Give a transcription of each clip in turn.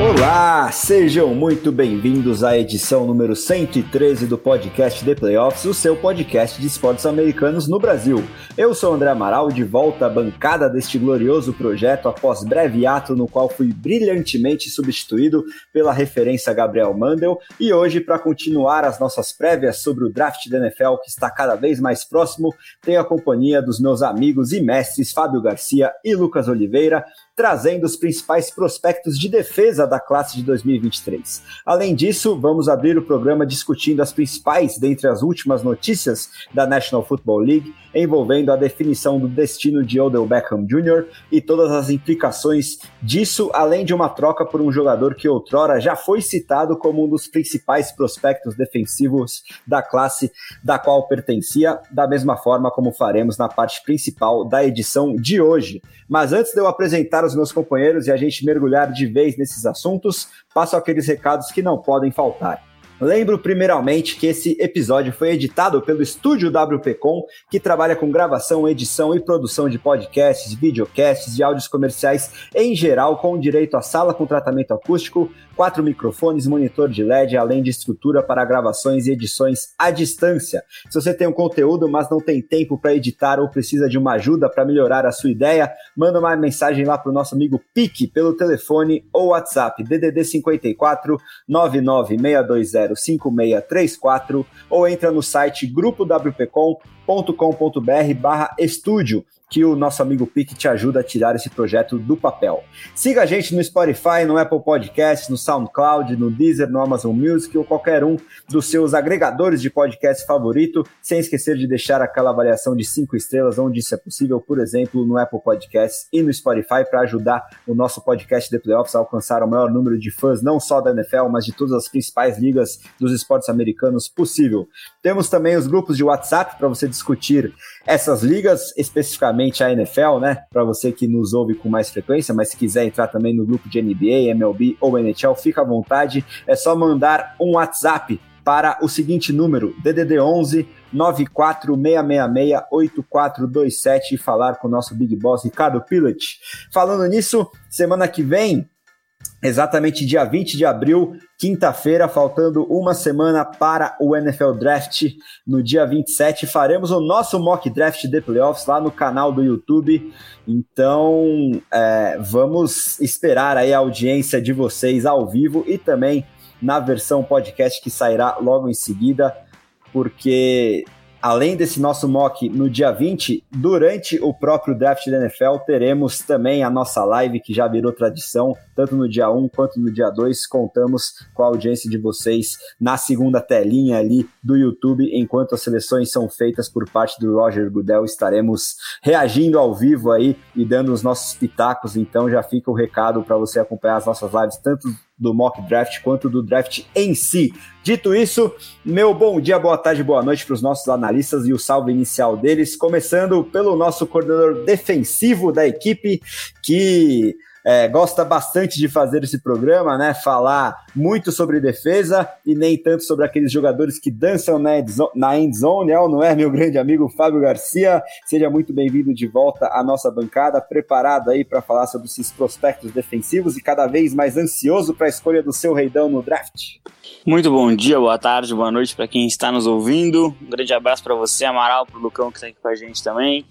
Olá, sejam muito bem-vindos à edição número 113 do podcast The Playoffs, o seu podcast de esportes americanos no Brasil. Eu sou André Amaral, de volta à bancada deste glorioso projeto após breve ato no qual fui brilhantemente substituído pela referência Gabriel Mandel, e hoje, para continuar as nossas prévias sobre o draft da NFL que está cada vez mais próximo, tenho a companhia dos meus amigos e mestres Fábio Garcia e Lucas Oliveira, trazendo os principais prospectos de defesa da classe de 2023. Além disso, vamos abrir o programa discutindo as principais dentre as últimas notícias da National Football League, envolvendo a definição do destino de Odell Beckham Jr. e todas as implicações disso, além de uma troca por um jogador que outrora já foi citado como um dos principais prospectos defensivos da classe da qual pertencia, da mesma forma como faremos na parte principal da edição de hoje. Mas antes de eu apresentar os meus companheiros e a gente mergulhar de vez nesses assuntos, passo aqueles recados que não podem faltar. Lembro primeiramente que esse episódio foi editado pelo estúdio WPcom, que trabalha com gravação, edição e produção de podcasts, videocasts e áudios comerciais em geral, com direito a sala com tratamento acústico, quatro microfones, monitor de LED, além de estrutura para gravações e edições à distância. Se você tem um conteúdo, mas não tem tempo para editar ou precisa de uma ajuda para melhorar a sua ideia, manda uma mensagem lá para o nosso amigo Pique pelo telefone ou WhatsApp DDD 54 99620 5634 ou entra no site grupowpcom.com.br barra estúdio que o nosso amigo Pique te ajuda a tirar esse projeto do papel. Siga a gente no Spotify, no Apple Podcasts, no SoundCloud, no Deezer, no Amazon Music ou qualquer um dos seus agregadores de podcast favorito, sem esquecer de deixar aquela avaliação de cinco estrelas onde isso é possível, por exemplo, no Apple Podcasts e no Spotify para ajudar o nosso podcast The Playoffs a alcançar o maior número de fãs, não só da NFL, mas de todas as principais ligas dos esportes americanos possível. Temos também os grupos de WhatsApp para você discutir essas ligas, especificamente a NFL, né? Para você que nos ouve com mais frequência, mas se quiser entrar também no grupo de NBA, MLB ou NHL, fica à vontade. É só mandar um WhatsApp para o seguinte número: DDD 11 946668427 e falar com o nosso Big Boss Ricardo Pilot. Falando nisso, semana que vem exatamente dia 20 de abril, quinta-feira, faltando uma semana para o NFL Draft. No dia 27, faremos o nosso mock draft de playoffs lá no canal do YouTube. Então, é, vamos esperar aí a audiência de vocês ao vivo e também na versão podcast que sairá logo em seguida, porque além desse nosso mock no dia 20, durante o próprio draft da NFL, teremos também a nossa live, que já virou tradição, tanto no dia 1 quanto no dia 2. Contamos com a audiência de vocês na segunda telinha ali do YouTube, enquanto as seleções são feitas por parte do Roger Goodell. Estaremos reagindo ao vivo aí e dando os nossos pitacos. Então já fica o recado para você acompanhar as nossas lives, tanto do mock draft quanto do draft em si. Dito isso, meu bom dia, boa tarde, boa noite para os nossos analistas e o salve inicial deles, começando pelo nosso coordenador defensivo da equipe, que é, gosta bastante de fazer esse programa, né? Falar muito sobre defesa e nem tanto sobre aqueles jogadores que dançam na, na end zone, é não é, meu grande amigo Fábio Garcia? Seja muito bem-vindo de volta à nossa bancada, preparado aí para falar sobre esses prospectos defensivos e cada vez mais ansioso para a escolha do seu reidão no draft. Muito bom dia, boa tarde, boa noite para quem está nos ouvindo. Um grande abraço para você, Amaral, para o Lucão que está aqui com a gente também.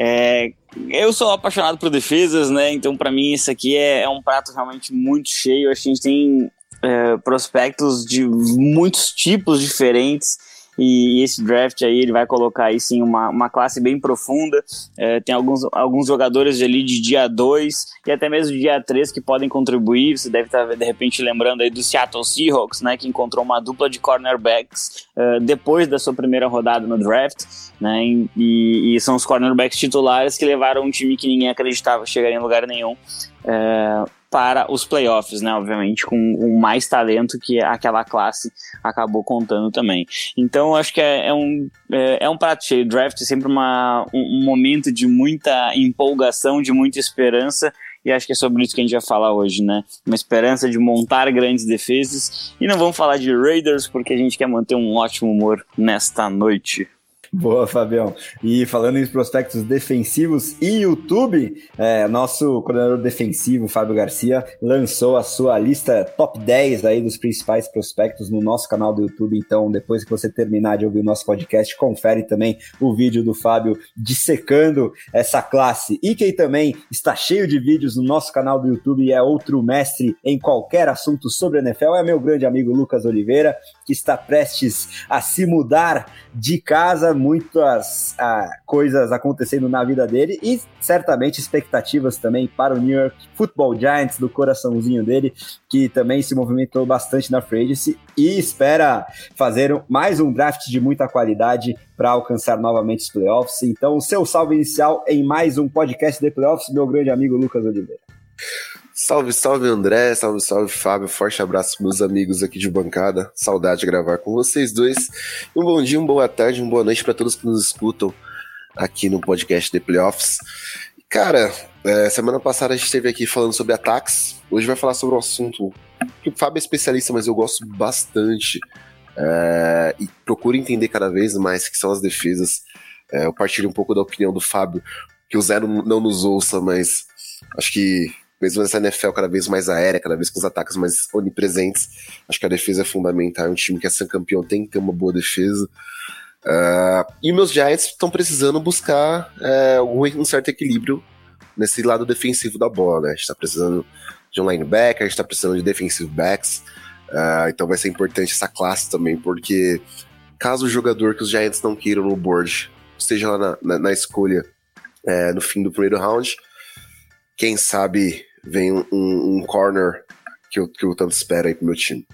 É, eu sou apaixonado por defesas, né? Então, para mim, isso aqui é, é, um prato realmente muito cheio. A gente tem é, prospectos de muitos tipos diferentes e esse draft aí ele vai colocar aí sim uma, uma classe bem profunda. É, tem alguns, alguns jogadores ali de dia 2 e até mesmo dia 3 que podem contribuir. Você deve estar de repente lembrando aí do Seattle Seahawks, né, que encontrou uma dupla de cornerbacks uh, depois da sua primeira rodada no draft, né, e, e, são os cornerbacks titulares que levaram um time que ninguém acreditava chegaria em lugar nenhum. É, para os playoffs, né? Obviamente, com o mais talento que aquela classe acabou contando também. Então, acho que é, é um, é, é, um prato cheio. Draft é sempre uma, um, um momento de muita empolgação, de muita esperança e acho que é sobre isso que a gente vai falar hoje, né? Uma esperança de montar grandes defesas. E não vamos falar de Raiders, porque a gente quer manter um ótimo humor nesta noite. Boa, Fabião. E falando em prospectos defensivos e YouTube, é, nosso coordenador defensivo, Fábio Garcia, lançou a sua lista top 10 aí dos principais prospectos no nosso canal do YouTube. Então, depois que você terminar de ouvir o nosso podcast, confere também o vídeo do Fábio dissecando essa classe. E quem também está cheio de vídeos no nosso canal do YouTube e é outro mestre em qualquer assunto sobre NFL é meu grande amigo Lucas Oliveira, que está prestes a se mudar de casa muitas coisas acontecendo na vida dele e certamente expectativas também para o New York Football Giants do coraçãozinho dele, que também se movimentou bastante na free agency e espera fazer mais um draft de muita qualidade para alcançar novamente os playoffs. Então, seu salve inicial em mais um podcast de playoffs, meu grande amigo Lucas Oliveira. Salve, salve André, salve, salve Fábio, forte abraço meus amigos aqui de bancada, saudade de gravar com vocês dois. Um bom dia, uma boa tarde, uma boa noite para todos que nos escutam aqui no podcast The Playoffs. Cara, é, semana passada a gente esteve aqui falando sobre ataques, hoje vai falar sobre um assunto que o Fábio é especialista, mas eu gosto bastante é, e procuro entender cada vez mais que são as defesas. É, eu partilho um pouco da opinião do Fábio, que o Zero não nos ouça, mas acho que mesmo nessa NFL cada vez mais aérea, cada vez com os ataques mais onipresentes, acho que a defesa é fundamental. É um time que é ser campeão tem que ter uma boa defesa. Uh, e meus Giants estão precisando buscar uh, um certo equilíbrio nesse lado defensivo da bola, né? A gente está precisando de um linebacker, a gente está precisando de defensive backs. Uh, então vai ser importante essa classe também, porque caso o jogador que os Giants não queiram no board esteja lá na, na, na escolha é, no fim do primeiro round, quem sabe vem um, um corner que eu, que eu tanto espero aí pro meu time.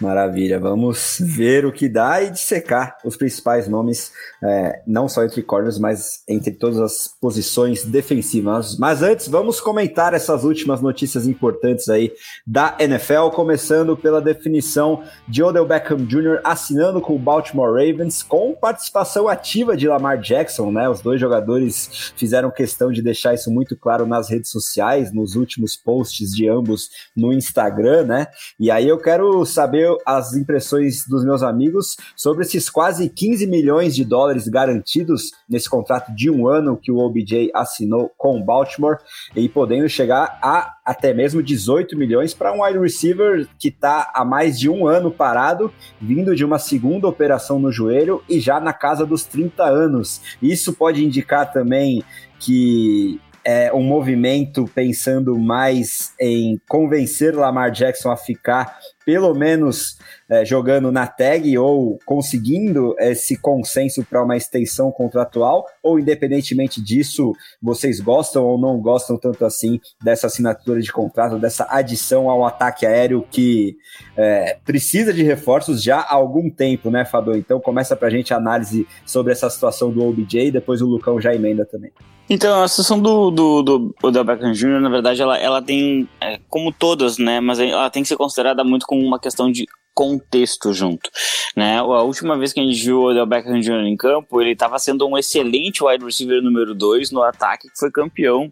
Maravilha, vamos ver o que dá e dissecar os principais nomes, é, não só entre corners, mas entre todas as posições defensivas. Mas antes, vamos comentar essas últimas notícias importantes aí da NFL, começando pela definição de Odell Beckham Jr. assinando com o Baltimore Ravens, com participação ativa de Lamar Jackson, né? Os dois jogadores fizeram questão de deixar isso muito claro nas redes sociais, nos últimos posts de ambos no Instagram, né? E aí eu quero saber as impressões dos meus amigos sobre esses quase 15 milhões de dólares garantidos nesse contrato de um ano que o OBJ assinou com o Baltimore e podendo chegar a até mesmo 18 milhões para um wide receiver que está há mais de um ano parado, vindo de uma segunda operação no joelho e já na casa dos 30 anos. Isso pode indicar também que é um movimento pensando mais em convencer Lamar Jackson a ficar pelo menos é, jogando na tag ou conseguindo esse consenso para uma extensão contratual, ou independentemente disso, vocês gostam ou não gostam tanto assim dessa assinatura de contrato, dessa adição ao ataque aéreo que é, precisa de reforços já há algum tempo, né, Fabio? Então começa para a gente a análise sobre essa situação do OBJ e depois o Lucão já emenda também. Então, a situação do, do, do Odell Beckham Jr., na verdade, ela, ela tem, é, como todas, né, mas ela tem que ser considerada muito como uma questão de contexto junto, né? A última vez que a gente viu o Odell Beckham Jr. em campo, ele estava sendo um excelente wide receiver número 2 no ataque, que foi campeão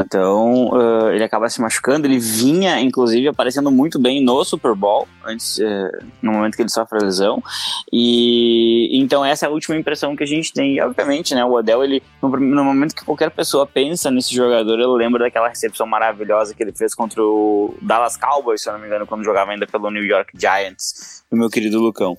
então uh, ele acaba se machucando. Ele vinha, inclusive, aparecendo muito bem no Super Bowl, antes, uh, no momento que ele sofre a lesão. E então essa é a última impressão que a gente tem. E, obviamente, né, o Odell, ele, no, no, momento que qualquer pessoa pensa nesse jogador, ele lembra daquela recepção maravilhosa que ele fez contra o Dallas Cowboys, se eu não me engano, quando jogava ainda pelo New York Giants, o meu querido Lucão.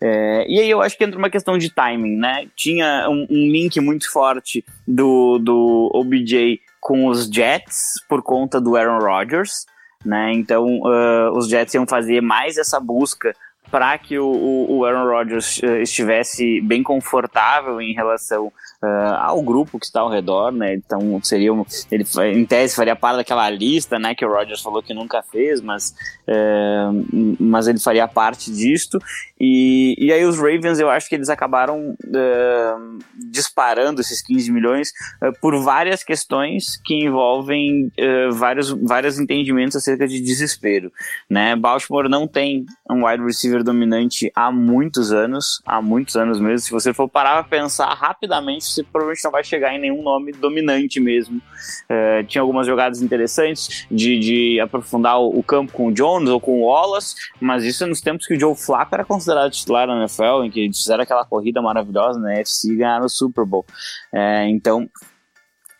É, e aí eu acho que entra uma questão de timing, né? Tinha um, um link muito forte do, do OBJ com os Jets por conta do Aaron Rodgers, né? Então uh, os Jets iam fazer mais essa busca para que o, o, Aaron Rodgers uh, estivesse bem confortável em relação uh, ao grupo que está ao redor, né? Então seria um, ele em tese faria parte daquela lista, né? Que o Rogers falou que nunca fez, mas uh, mas ele faria parte disto. E, e aí os Ravens eu acho que eles acabaram uh, disparando esses 15 milhões por várias questões que envolvem vários vários entendimentos acerca de desespero, né? Baltimore não tem um wide receiver dominante há muitos anos, há muitos anos mesmo. Se você for parar para pensar rapidamente, você provavelmente não vai chegar em nenhum nome dominante mesmo. É, tinha algumas jogadas interessantes de, de aprofundar o, o, campo com o Jones ou com o Wallace, mas isso é nos tempos que o Joe Flacco era considerado titular na NFL, em que eles fizeram aquela corrida maravilhosa na NFC e ganharam o Super Bowl. É, então,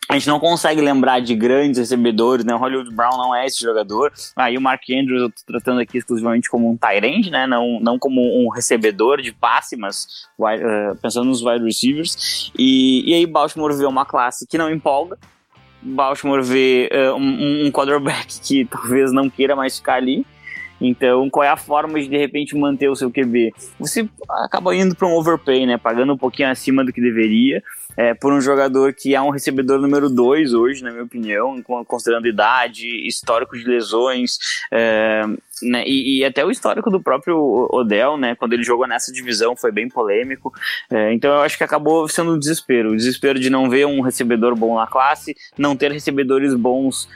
a gente não consegue lembrar de grandes recebedores, né? O Hollywood Brown não é esse jogador. Aí ah, o Mark Andrews eu tô tratando aqui exclusivamente como um tight né? Não, não como um recebedor de passe, mas uh, pensando nos wide receivers. E, e aí Baltimore vê uma classe que não empolga. Baltimore vê uh, um, um quarterback que talvez não queira mais ficar ali. Então, qual é a forma de de repente manter o seu QB? Você acaba indo para um overpay, né? Pagando um pouquinho acima do que deveria é, por um jogador que é um recebedor número 2 hoje, na minha opinião, considerando idade, histórico de lesões, é, né, e, e, até o histórico do próprio Odell, né, quando ele jogou nessa divisão foi bem polêmico, é, então eu acho que acabou sendo um desespero, o desespero de não ver um recebedor bom na classe, não ter recebedores bons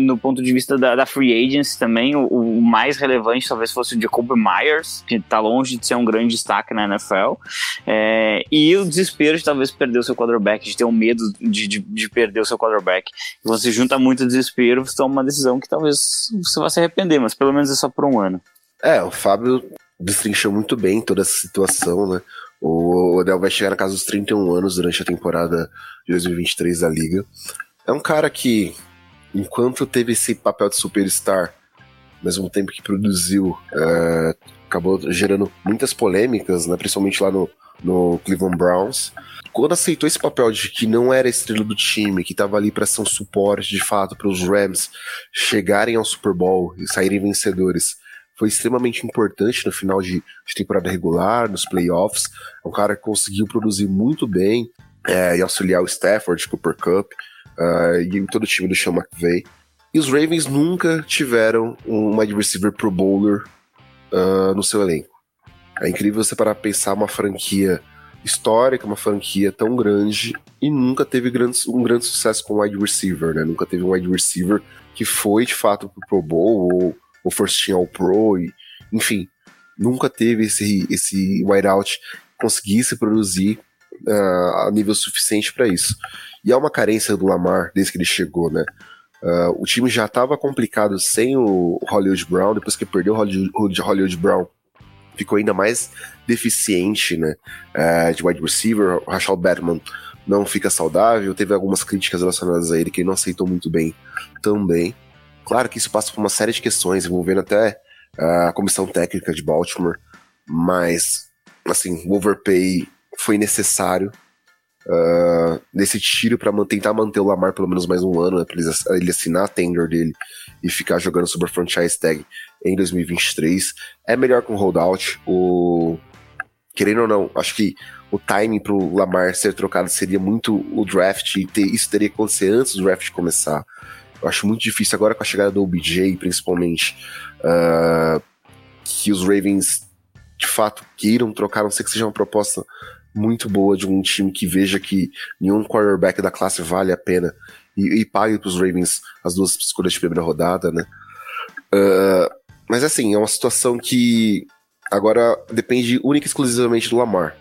no ponto de vista da, da free agency também, o, o, mais relevante talvez fosse o Jacob Myers, que está longe de ser um grande destaque na NFL, é, e o desespero de talvez perder o seu quarterback, de ter um medo de, de, de perder o seu quarterback, você junta muito desespero, você toma uma decisão que talvez você vá se arrepender, mas pelo menos é só por um ano. É, o Fábio destrinchou muito bem toda essa situação, né? O Odell vai chegar na casa dos 31 anos durante a temporada de 2023 da Liga. É um cara que, enquanto teve esse papel de superstar, ao mesmo tempo que produziu, é, acabou gerando muitas polêmicas, né? principalmente lá no, no Cleveland Browns. Quando aceitou esse papel de que não era estrela do time, que estava ali para ser um suporte de fato para os Rams chegarem ao Super Bowl e saírem vencedores, foi extremamente importante no final de, de temporada regular, nos playoffs. É um cara que conseguiu produzir muito bem é, e auxiliar o Stafford, Cooper Cup uh, e todo o time do Sean McVay. E os Ravens nunca tiveram um wide receiver pro bowler uh, no seu elenco. É incrível você parar pensar uma franquia histórica, uma franquia tão grande e nunca teve um grande sucesso com wide receiver, né? Nunca teve um wide receiver que foi de fato pro Pro Bowl ou, ou first team ao Pro, e, enfim, nunca teve esse, esse wideout conseguisse produzir uh, a nível suficiente para isso. E é uma carência do Lamar desde que ele chegou, né? Uh, o time já estava complicado sem o Hollywood Brown, depois que perdeu o Hollywood, Hollywood Brown, ficou ainda mais deficiente, né? É, de wide receiver. O Rashad Batman não fica saudável. Teve algumas críticas relacionadas a ele que ele não aceitou muito bem também. Claro que isso passa por uma série de questões, envolvendo até a comissão técnica de Baltimore, mas, assim, o overpay foi necessário uh, nesse tiro para tentar manter o Lamar pelo menos mais um ano, né, para ele assinar a tender dele e ficar jogando sobre a franchise tag em 2023. É melhor com holdout. O querendo ou não, acho que o timing pro Lamar ser trocado seria muito o draft e ter, isso teria que acontecer antes do draft começar. Eu acho muito difícil agora com a chegada do OBJ, principalmente, uh, que os Ravens de fato queiram trocar, não sei que seja uma proposta muito boa de um time que veja que nenhum quarterback da classe vale a pena e, e pague para os Ravens as duas escolhas de primeira rodada, né? Uh, mas assim, é uma situação que agora depende única e exclusivamente do Lamar.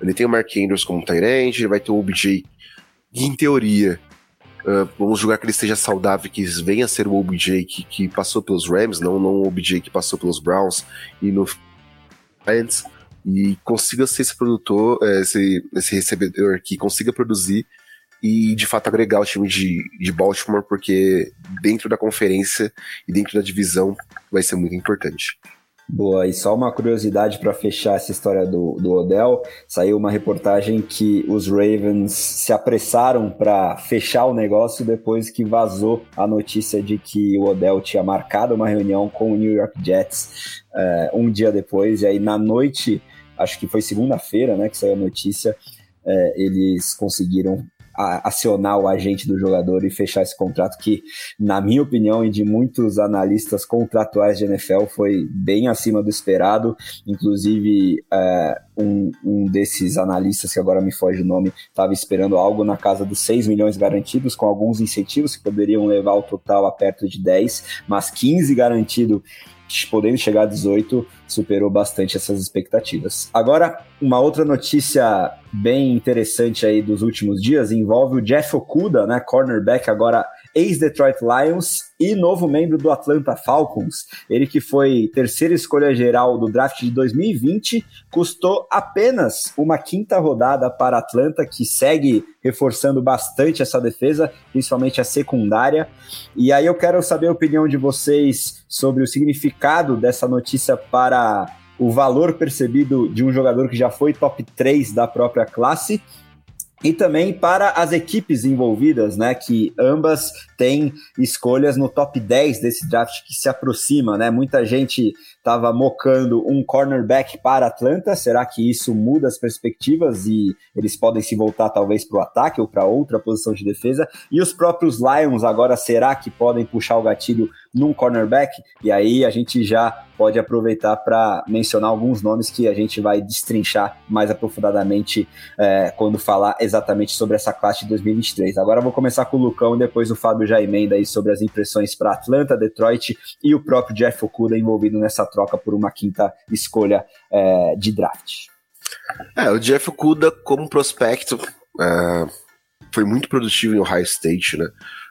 Ele tem o Mark Andrews como Tyrant, ele vai ter o OBJ, em teoria, uh, vamos julgar que ele esteja saudável, que venha a ser o OBJ que, que passou pelos Rams, não, não o OBJ que passou pelos Browns e no Giants, e consiga ser esse produtor, eh, esse, esse recebedor que consiga produzir e de fato agregar o time de, de Baltimore, porque dentro da conferência e dentro da divisão vai ser muito importante. Boa, e só uma curiosidade para fechar essa história do, do Odell: saiu uma reportagem que os Ravens se apressaram para fechar o negócio depois que vazou a notícia de que o Odell tinha marcado uma reunião com o New York Jets é, um dia depois, e aí na noite, acho que foi segunda-feira, né, que saiu a notícia é, eles conseguiram acionar o agente do jogador e fechar esse contrato que, na minha opinião e de muitos analistas contratuais de NFL, foi bem acima do esperado. Inclusive, é, um, um, desses analistas, que agora me foge o nome, estava esperando algo na casa dos 6 milhões garantidos, com alguns incentivos que poderiam levar o total a perto de 10, mas 15 garantido podendo chegar a 18, superou bastante essas expectativas. Agora, uma outra notícia bem interessante aí dos últimos dias envolve o Jeff Okuda, né, cornerback agora ex-Detroit Lions e novo membro do Atlanta Falcons. Ele que foi terceira escolha geral do draft de 2020, custou apenas uma quinta rodada para Atlanta, que segue reforçando bastante essa defesa, principalmente a secundária. E aí eu quero saber a opinião de vocês sobre o significado dessa notícia para o valor percebido de um jogador que já foi top 3 da própria classe e também para as equipes envolvidas, né, que ambas têm escolhas no top 10 desse draft que se aproxima, né? Muita gente estava mocando um cornerback para Atlanta. Será que isso muda as perspectivas e eles podem se voltar talvez para o ataque ou para outra posição de defesa? E os próprios Lions agora será que podem puxar o gatilho num cornerback? E aí a gente já pode aproveitar para mencionar alguns nomes que a gente vai destrinchar mais aprofundadamente é, quando falar exatamente sobre essa classe de 2023. Agora vou começar com o Lucão e depois o Fábio já emenda aí sobre as impressões para Atlanta, Detroit e o próprio Jeff Okuda envolvido nessa troca por uma quinta escolha é, de draft. É, o Jeff Okuda como prospecto é, foi muito produtivo em Ohio State, né?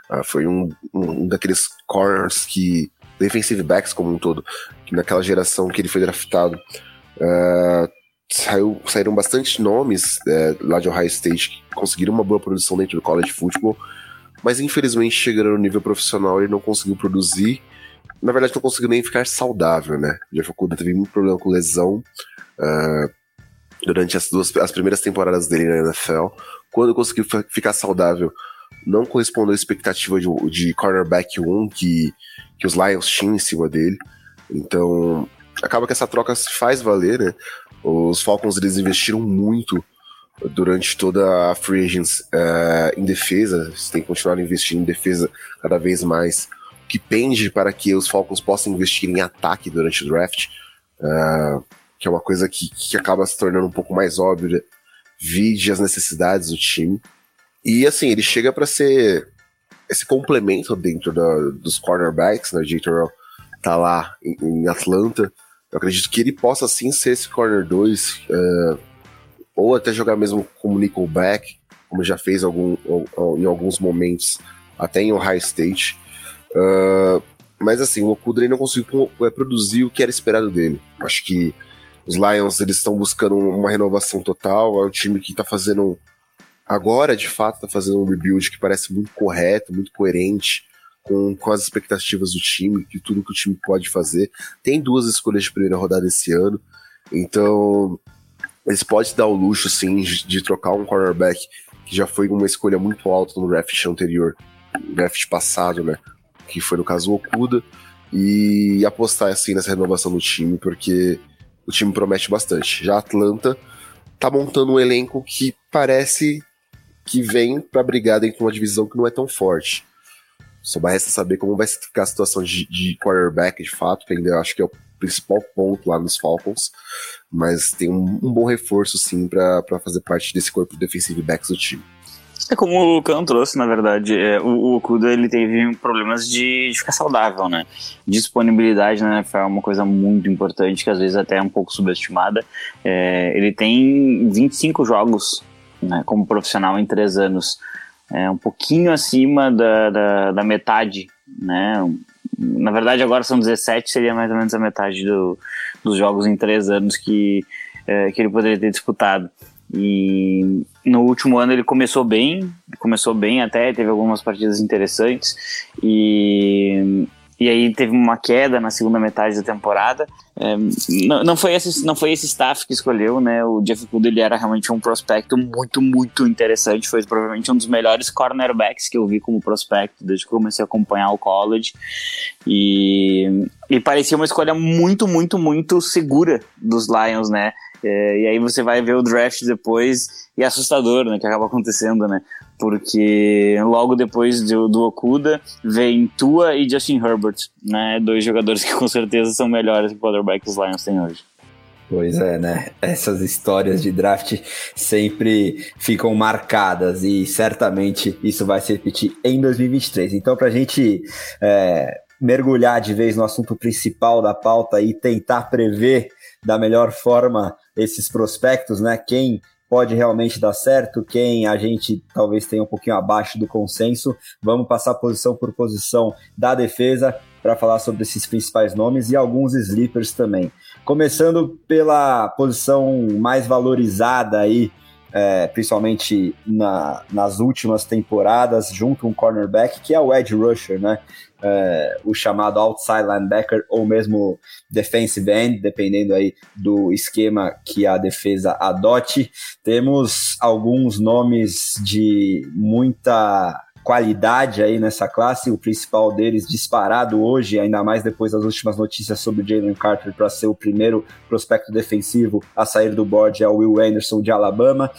Uh, foi um, um, daqueles corners que defensive backs como um todo, que naquela geração que ele foi draftado, uh, saiu, saíram bastante nomes lá de Ohio State que conseguiram uma boa produção dentro do college football, mas infelizmente chegando no nível profissional ele não conseguiu produzir na verdade não conseguiu nem ficar saudável, né? Jeff Okuda teve muito problema com lesão uh, durante as duas as primeiras temporadas dele na NFL. Quando conseguiu ficar saudável, não correspondeu à expectativa de, de cornerback 1 que, que os Lions tinham em cima dele. Então, acaba que essa troca se faz valer, né? Os Falcons eles investiram muito durante toda a free agents uh, em defesa, eles têm que continuar investindo em defesa cada vez mais que pende para que os Falcons possam investir em ataque durante o draft, uh, que é uma coisa que, que acaba se tornando um pouco mais óbvia, vide as necessidades do time. E assim, ele chega para ser esse complemento dentro da, dos cornerbacks, né? J. Terrell tá lá em, em, Atlanta. Eu acredito que ele possa sim ser esse corner 2, uh, é, ou até jogar mesmo como nickelback, como já fez algum, em alguns momentos, até em Ohio State. Uh, mas assim, o Okuda não conseguiu é, produzir o que era esperado dele. Acho que os Lions eles estão buscando uma renovação total. É um time que está fazendo agora, de fato, está fazendo um rebuild que parece muito correto, muito coerente com, com as expectativas do time, de tudo que o time pode fazer. Tem duas escolhas de primeira rodada esse ano, então eles podem dar o luxo, sim, de, de trocar um cornerback que já foi uma escolha muito alta no draft anterior, draft passado, né? Que foi no caso o Okuda, e apostar assim nessa renovação do time, porque o time promete bastante. Já a Atlanta tá montando um elenco que parece que vem para brigar dentro de uma divisão que não é tão forte. Só resta saber como vai ficar a situação de, de quarterback, de fato, que ainda acho que é o principal ponto lá nos Falcons, mas tem um, um bom reforço sim para fazer parte desse corpo de defensive backs do time. É como o Lucão trouxe, na verdade, é, o, o Kuda ele teve problemas de, de, ficar saudável, né? Disponibilidade na NFL é uma coisa muito importante, que às vezes até é um pouco subestimada. É, ele tem 25 jogos né, como profissional em três anos, é um pouquinho acima da, da, da metade, né? Na verdade, agora são 17, seria mais ou menos a metade do, dos jogos em três anos que, é, que ele poderia ter disputado. E no último ano ele começou bem, começou bem até, teve algumas partidas interessantes e, e aí teve uma queda na segunda metade da temporada. É, não, não, foi esse, não foi esse staff que escolheu, né? O Jeff Gould ele era realmente um prospecto muito, muito interessante. Foi provavelmente um dos melhores cornerbacks que eu vi como prospecto desde que comecei a acompanhar o college. E, e parecia uma escolha muito, muito, muito segura dos Lions, né? É, e aí você vai ver o draft depois e é assustador, né, que acaba acontecendo, né? Porque logo depois do, do Okuda vem Tua e Justin Herbert, né? Dois jogadores que com certeza são melhores que o quarterback que os Lions têm hoje. Pois é, né? Essas histórias de draft sempre ficam marcadas e certamente isso vai se repetir em 2023. Então, para a gente é, mergulhar de vez no assunto principal da pauta e tentar prever da melhor forma esses prospectos, né? Quem pode realmente dar certo, quem a gente talvez tenha um pouquinho abaixo do consenso. Vamos passar posição por posição da defesa para falar sobre esses principais nomes e alguns sleepers também. Começando pela posição mais valorizada aí, é, principalmente na, nas últimas temporadas, junto com um cornerback, que é o edge rusher, né? É, o chamado outside linebacker ou mesmo defensive end, dependendo aí do esquema que a defesa adote. Temos alguns nomes de muita qualidade aí nessa classe, o principal deles disparado hoje, ainda mais depois das últimas notícias sobre Jalen Carter para ser o primeiro prospecto defensivo a sair do board é o Will Anderson de Alabama.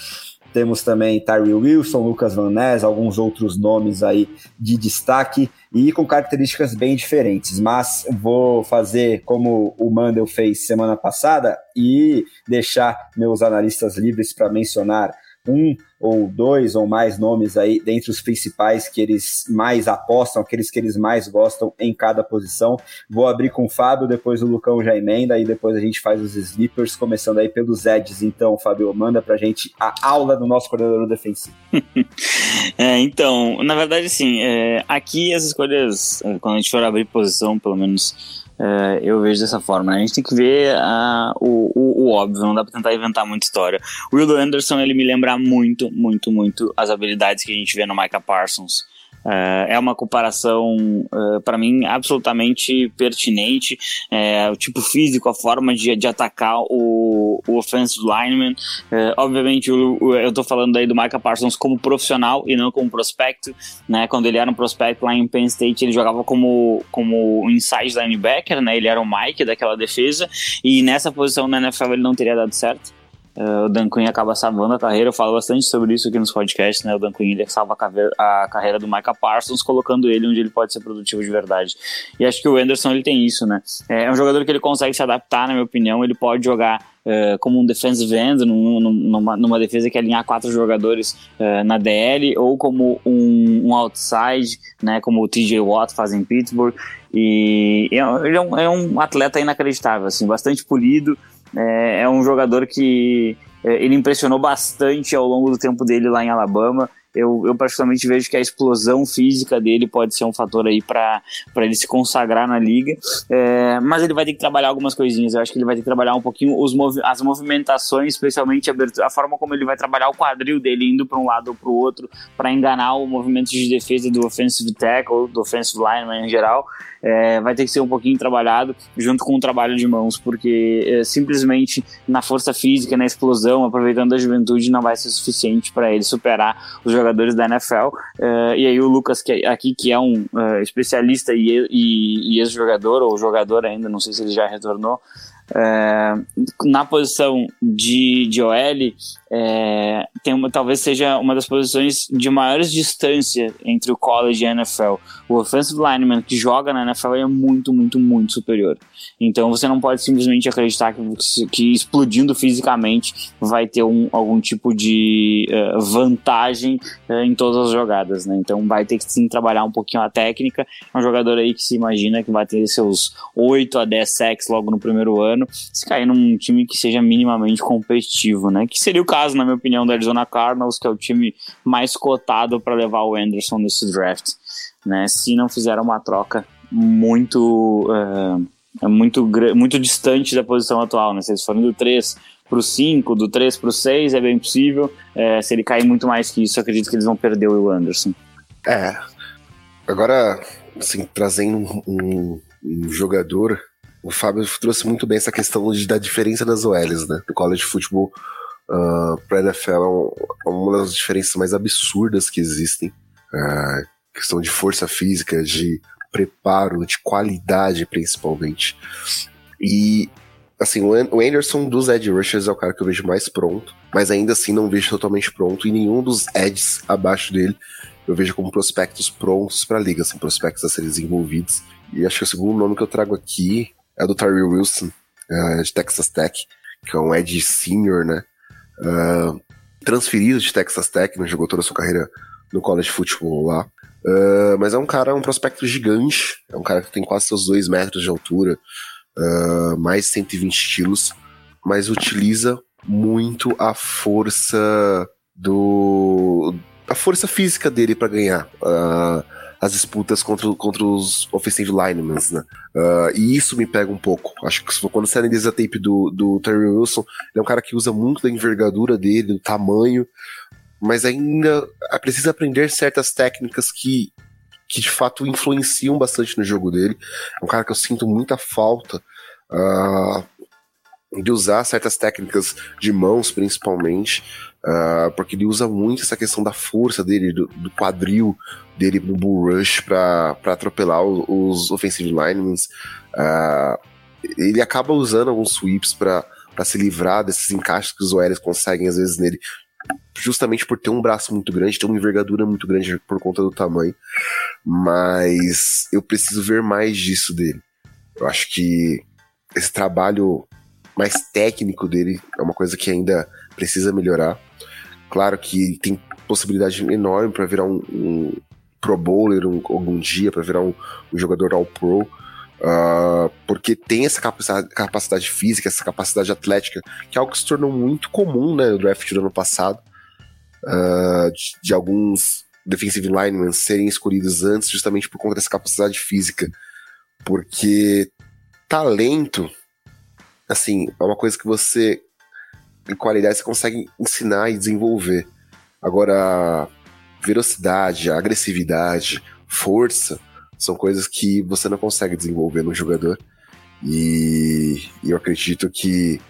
Temos também Tyree Wilson, Lucas Van Ness, alguns outros nomes aí de destaque e com características bem diferentes. Mas vou fazer como o Mandel fez semana passada e deixar meus analistas livres para mencionar um ou dois ou mais nomes aí dentre os principais que eles mais apostam, aqueles que eles mais gostam em cada posição. Vou abrir com o Fábio, depois o Lucão já emenda e depois a gente faz os sleepers, começando aí pelos Eds. Então, Fábio, manda pra gente a aula do nosso coordenador defensivo. é, então, na verdade, assim, é, aqui as escolhas, é, quando a gente for abrir posição, pelo menos é, eu vejo dessa forma. Né? A gente tem que ver uh, o, o, o, óbvio, não dá pra tentar inventar muita história. O Will Anderson, ele me lembra muito, muito, muito as habilidades que a gente vê no Micah Parsons. Uh, é uma comparação, é, para mim, absolutamente pertinente. Uh, o tipo físico, a forma de, de atacar o, o offensive lineman. obviamente, eu, eu tô falando aí do Micah Parsons como profissional e não como prospecto. Né? Quando ele era um prospecto lá em Penn State, ele jogava como, como inside linebacker, né? ele era o Mike daquela defesa. E nessa posição na NFL ele não teria dado certo. Uh, o Dan Quinn acaba salvando a carreira. Eu falo bastante sobre isso aqui nos podcasts, né? O Dan Quinn ele salva a, carreira do Micah Parsons, colocando ele onde ele pode ser produtivo de verdade. E acho que o Anderson ele tem isso, né? É, é um jogador que ele consegue se adaptar, na minha opinião. Ele pode jogar uh, como um defensive end, num, numa, numa, defesa que alinhar quatro jogadores uh, na DL, ou como um, um, outside, né? Como o TJ Watt faz em Pittsburgh. E ele é um, é um atleta inacreditável, assim, bastante polido. É, é um jogador que é, ele impressionou bastante ao longo do tempo dele lá em Alabama eu, eu particularmente vejo que a explosão física dele pode ser um fator aí para ele se consagrar na liga. É, mas ele vai ter que trabalhar algumas coisinhas. Eu acho que ele vai ter que trabalhar um pouquinho os movi as movimentações, especialmente a, a, forma como ele vai trabalhar o quadril dele indo para um lado ou para o outro, para enganar o movimento de defesa do offensive tackle, do offensive lineman em geral. É, vai ter que ser um pouquinho trabalhado junto com o trabalho de mãos, porque é, simplesmente na força física, na explosão, aproveitando a juventude, não vai ser suficiente para ele superar os jogadores da NFL. Eh, e aí o Lucas que, é, aqui, que é um uh, especialista e, e, e ex-jogador, ou jogador ainda, não sei se ele já retornou, é, na posição de, de OL, é, tem uma, talvez seja uma das posições de maiores distância entre o college e a NFL. O offensive lineman que joga na NFL é muito, muito, muito superior. Então você não pode simplesmente acreditar que, que explodindo fisicamente vai ter um, algum tipo de uh, vantagem uh, em todas as jogadas. Né? Então vai ter que sim trabalhar um pouquinho a técnica. É um jogador aí que se imagina que vai ter seus 8 a 10 sacks logo no primeiro ano ano, se cair num time que seja minimamente competitivo, né? Que seria o caso, na minha opinião, do Arizona Cardinals, que é o time mais cotado para levar o Anderson nesse draft, né? Se não fizer uma troca muito, uh, muito, muito distante da posição atual, né? Se eles forem do 3 para o 5, do 3 para o 6, é bem possível. É, se ele cair muito mais que isso, acredito que eles vão perder o Will Anderson. É. Agora, assim, trazendo um, um jogador o Fábio trouxe muito bem essa questão de, da diferença das OLs, né? Do college football uh, para NFL é, é uma das diferenças mais absurdas que existem. Uh, questão de força física, de preparo, de qualidade principalmente. E assim, o Anderson dos edge rushers é o cara que eu vejo mais pronto, mas ainda assim não vejo totalmente pronto e nenhum dos edges abaixo dele eu vejo como prospectos prontos para a liga, assim, prospectos a serem desenvolvidos. E acho que o segundo nome que eu trago aqui é do Tyree Wilson, uh, de Texas Tech, que é um edge senior, né? Uh, transferido de Texas Tech, não jogou toda a sua carreira no college football lá. Uh, mas é um cara, um prospecto gigante, é um cara que tem quase seus 2 metros de altura, uh, mais 120 quilos, mas utiliza muito a força do. a força física dele para ganhar. Uh, as disputas contra, contra os offensive linemen, né? Uh, e isso me pega um pouco. Acho que quando você analisa a tape do, do Terry Wilson, ele é um cara que usa muito da envergadura dele, do tamanho, mas ainda precisa aprender certas técnicas que, que de fato influenciam bastante no jogo dele. É um cara que eu sinto muita falta uh, de usar certas técnicas de mãos, principalmente, uh, porque ele usa muito essa questão da força dele, do, do quadril dele no bull rush para atropelar os, os offensive linemen. Uh, ele acaba usando alguns sweeps para se livrar desses encaixes que os OLs conseguem às vezes nele, justamente por ter um braço muito grande, ter uma envergadura muito grande por conta do tamanho. Mas eu preciso ver mais disso dele. Eu acho que esse trabalho mais técnico dele é uma coisa que ainda precisa melhorar. Claro que tem possibilidade enorme para virar um, um, Pro Bowler um, algum dia, para virar um, um, jogador All Pro. Uh, porque tem essa capacidade, capacidade, física, essa capacidade atlética, que é algo que se tornou muito comum né, no draft do ano passado, uh, de, de, alguns defensive linemen serem escolhidos antes, justamente por conta dessa capacidade física. Porque talento, assim, é uma coisa que você, em qualidade, você consegue ensinar e desenvolver. Agora, velocidade, agressividade, força, são coisas que você não consegue desenvolver no jogador. E, eu acredito que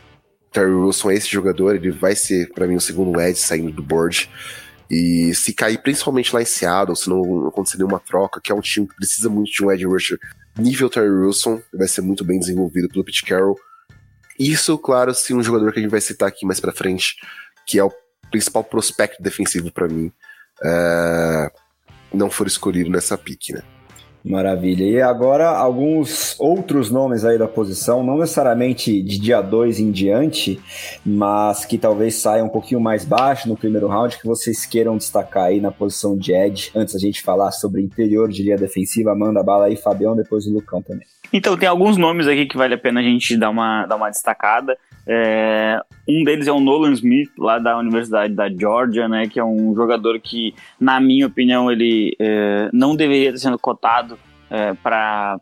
Terry Wilson é esse jogador, ele vai ser, para mim, o segundo edge saindo do board. E se cair principalmente lá em Seattle, se não acontecer nenhuma troca, que é um time que precisa muito de um edge rusher nível Terry Wilson, vai ser muito bem desenvolvido pelo Pete Carroll. Isso, claro, se um jogador que a gente vai citar aqui mais pra frente, que é o principal prospecto defensivo para mim, é... não for escolhido nessa pique, né? Maravilha. E agora alguns outros nomes aí da posição, não necessariamente de dia 2 em diante, mas que talvez saia um pouquinho mais baixo no primeiro round, que vocês queiram destacar aí na posição de Edge, antes da gente falar sobre interior de linha defensiva, manda bala aí, Fabião, depois o Lucão também. Então, tem alguns nomes aqui que vale a pena a gente dar uma, dar uma destacada. É, um deles é o Nolan Smith, lá da Universidade da Georgia, né, que é um jogador que, na minha opinião, ele é, não deveria estar sendo cotado é, para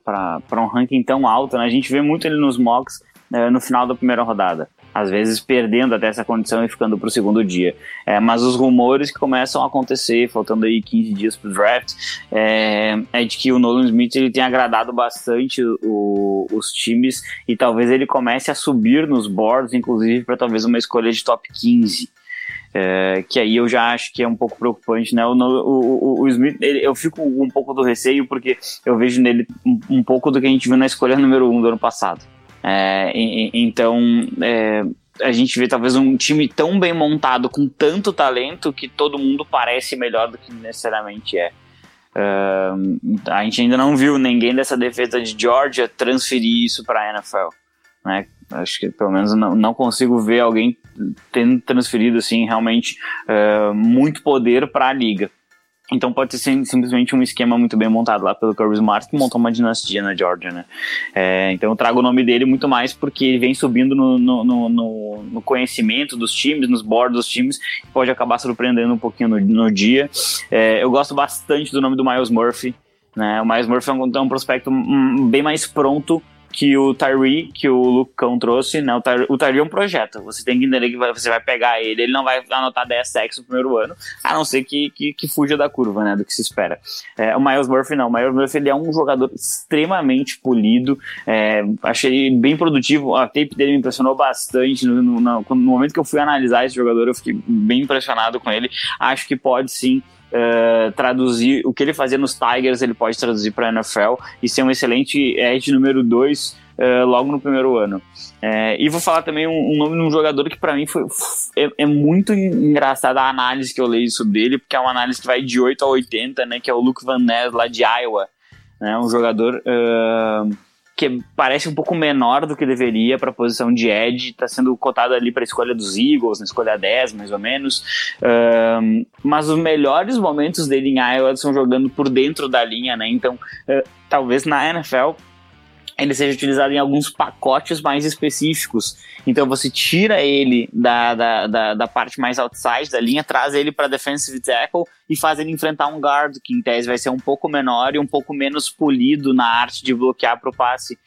um ranking tão alto. Né? A gente vê muito ele nos mocks é, no final da primeira rodada às vezes perdendo até essa condição e ficando para o segundo dia. É, mas os rumores que começam a acontecer, faltando aí 15 dias para o draft, é, é, de que o Nolan Smith ele tem agradado bastante o, os times e talvez ele comece a subir nos boards, inclusive para talvez uma escolha de top 15. É, que aí eu já acho que é um pouco preocupante, né? O, o, o Smith, ele, eu fico um pouco do receio porque eu vejo nele um, um pouco do que a gente viu na escolha número 1 um do ano passado. É, então, é, a gente vê talvez um time tão bem montado, com tanto talento, que todo mundo parece melhor do que necessariamente é. Uh, a gente ainda não viu ninguém dessa defesa de Georgia transferir isso para a NFL. Né? Acho que pelo menos não, não, consigo ver alguém tendo transferido assim realmente uh, muito poder para a liga. Então pode ser simplesmente um esquema muito bem montado lá pelo Kirby Smart, que montou uma dinastia na Georgia, né? É, então eu trago o nome dele muito mais porque ele vem subindo no, no, no, no conhecimento dos times, nos boards dos times, pode acabar surpreendendo um pouquinho no, dia. É, eu gosto bastante do nome do Miles Murphy, né? O Miles Murphy é um, é um prospecto bem mais pronto que o Tyree, que o Lucão trouxe, né? O Tyree, o Tyree é um projeto. Você tem que entender que você vai pegar ele, ele não vai anotar 10 sacks no primeiro ano, a não ser que, que, que fuja da curva, né? Do que se espera. É, o Miles Murphy não. O Miles Murphy ele é um jogador extremamente polido. É, achei bem produtivo. A tape dele me impressionou bastante. No, no, no, no momento que eu fui analisar esse jogador, eu fiquei bem impressionado com ele. Acho que pode sim uh, traduzir o que ele fazia nos Tigers, ele pode traduzir para a NFL e ser um excelente edge número 2 uh, logo no primeiro ano. É, e vou falar também um, um nome de um jogador que para mim foi, é, é, muito engraçada a análise que eu leio sobre ele, porque é uma análise que vai de 8 a 80, né, que é o Luke Van Ness lá de Iowa. Né, um jogador uh, que parece um pouco menor do que deveria para a posição de Edge, está sendo cotado ali para a escolha dos Eagles, na escolha 10 mais ou menos. Uh, mas os melhores momentos dele em Iowa são jogando por dentro da linha, né? Então, uh, talvez na NFL ele seja utilizado em alguns pacotes mais específicos. Então você tira ele da, da, da, da parte mais outside da linha, traz ele para defensive tackle e faz ele enfrentar um guard, que em tese vai ser um pouco menor e um pouco menos polido na arte de bloquear para o passe.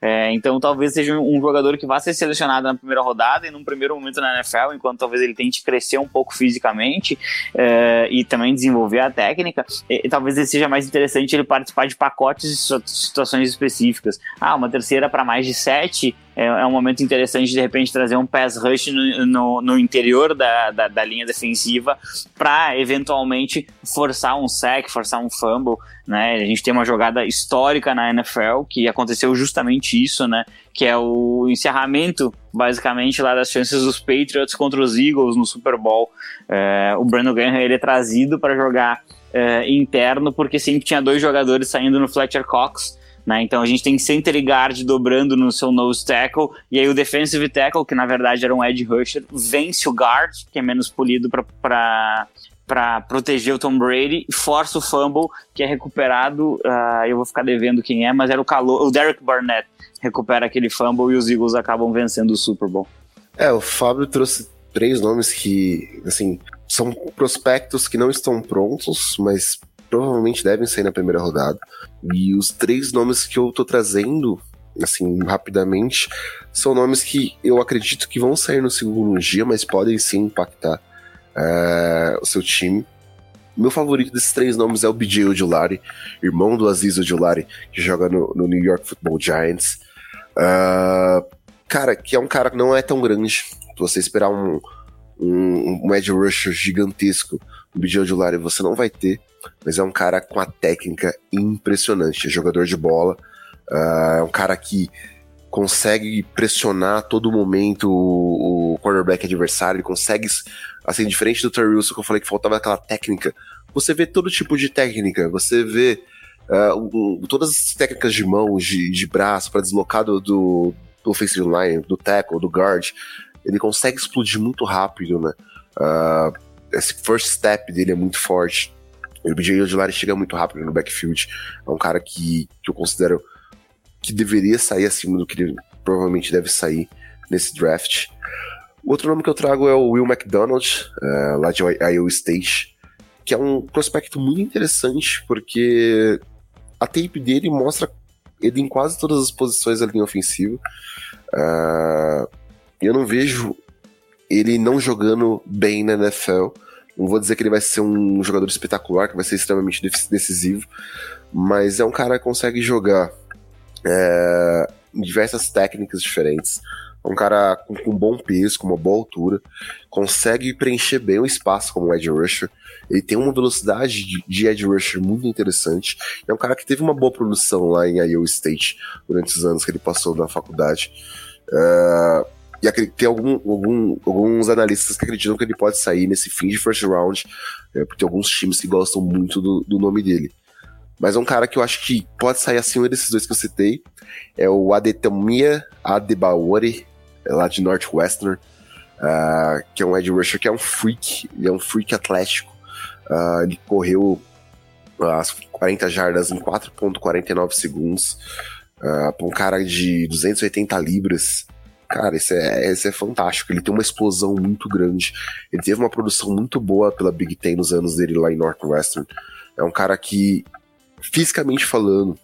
É, então talvez seja um jogador que vá ser selecionado na primeira rodada e num primeiro momento na NFL, enquanto talvez ele tente crescer um pouco fisicamente é, e também desenvolver a técnica, e, talvez seja mais interessante ele participar de pacotes de situações específicas. Ah, uma terceira para mais de sete é, é, um momento interessante de repente trazer um pass rush no, no, no interior da, da, da, linha defensiva para eventualmente forçar um sack, forçar um fumble. Né? A gente tem uma jogada histórica na NFL que aconteceu justamente isso, né? Que é o encerramento, basicamente, lá das chances dos Patriots contra os Eagles no Super Bowl. É, o Brandon Graham ele é trazido para jogar é, interno porque sempre tinha dois jogadores saindo no Fletcher Cox né? Então a gente tem center guard dobrando no seu nose tackle, e aí o defensive tackle, que na verdade era um edge rusher, vence o guard, que é menos polido para para proteger o Tom Brady, força o fumble, que é recuperado, uh, eu vou ficar devendo quem é, mas era o calor, o Derek Barnett recupera aquele fumble e os Eagles acabam vencendo o Super Bowl. É, o Fábio trouxe três nomes que, assim, são prospectos que não estão prontos, mas provavelmente devem sair na primeira rodada. E os três nomes que eu tô trazendo, assim, rapidamente, são nomes que eu acredito que vão sair no segundo dia, mas podem sim impactar uh, o seu time. Meu favorito desses três nomes é o BJ Ojulari, irmão do Aziz Ojulari, que joga no, no New York Football Giants. Uh, cara, que é um cara que não é tão grande. Você esperar um, um, um edge rusher gigantesco no BJ Ojulari, você não vai ter mas é um cara com a técnica impressionante. É jogador de bola, uh, é um cara que consegue pressionar a todo momento o, o quarterback adversário, ele consegue, assim, diferente do Terry Wilson que eu falei que faltava aquela técnica, você vê todo tipo de técnica, você vê uh, todas as técnicas de mão, de, de braço, para deslocar do, do, do offensive line, do tackle, do guard, ele consegue explodir muito rápido, né? Uh, esse first step dele é muito forte. O BJ Ojolari chega muito rápido no backfield. É um cara que, que eu considero que deveria sair acima do que ele provavelmente deve sair nesse draft. Outro nome que eu trago é o Will McDonald, uh, lá de Iowa State, que é um prospecto muito interessante, porque a tape dele mostra ele em quase todas as posições da linha ofensiva. Uh, eu não vejo ele não jogando bem na NFL. Não vou dizer que ele vai ser um jogador espetacular, que vai ser extremamente decisivo, mas é um cara que consegue jogar é, diversas técnicas diferentes. É um cara com, com bom peso, com uma boa altura, consegue preencher bem o espaço como edge rusher. Ele tem uma velocidade de, de rusher muito interessante. É um cara que teve uma boa produção lá em Iowa State durante os anos que ele passou na faculdade. Uh, e tem algum, algum, alguns analistas que acreditam que ele pode sair nesse fim de first round, é, porque tem alguns times que gostam muito do, do, nome dele. Mas é um cara que eu acho que pode sair acima desses dois que eu citei. É o Adetamia Adebawori, é lá de Northwestern, uh, que é um edge rusher que é um freak, ele é um freak atlético. Uh, ele correu as 40 jardas em 4.49 segundos. Uh, para um cara de 280 libras, Cara, isso é, isso é fantástico. Ele tem uma explosão muito grande. Ele teve uma produção muito boa pela Big Ten nos anos dele lá em Northwestern. É um cara que, fisicamente falando,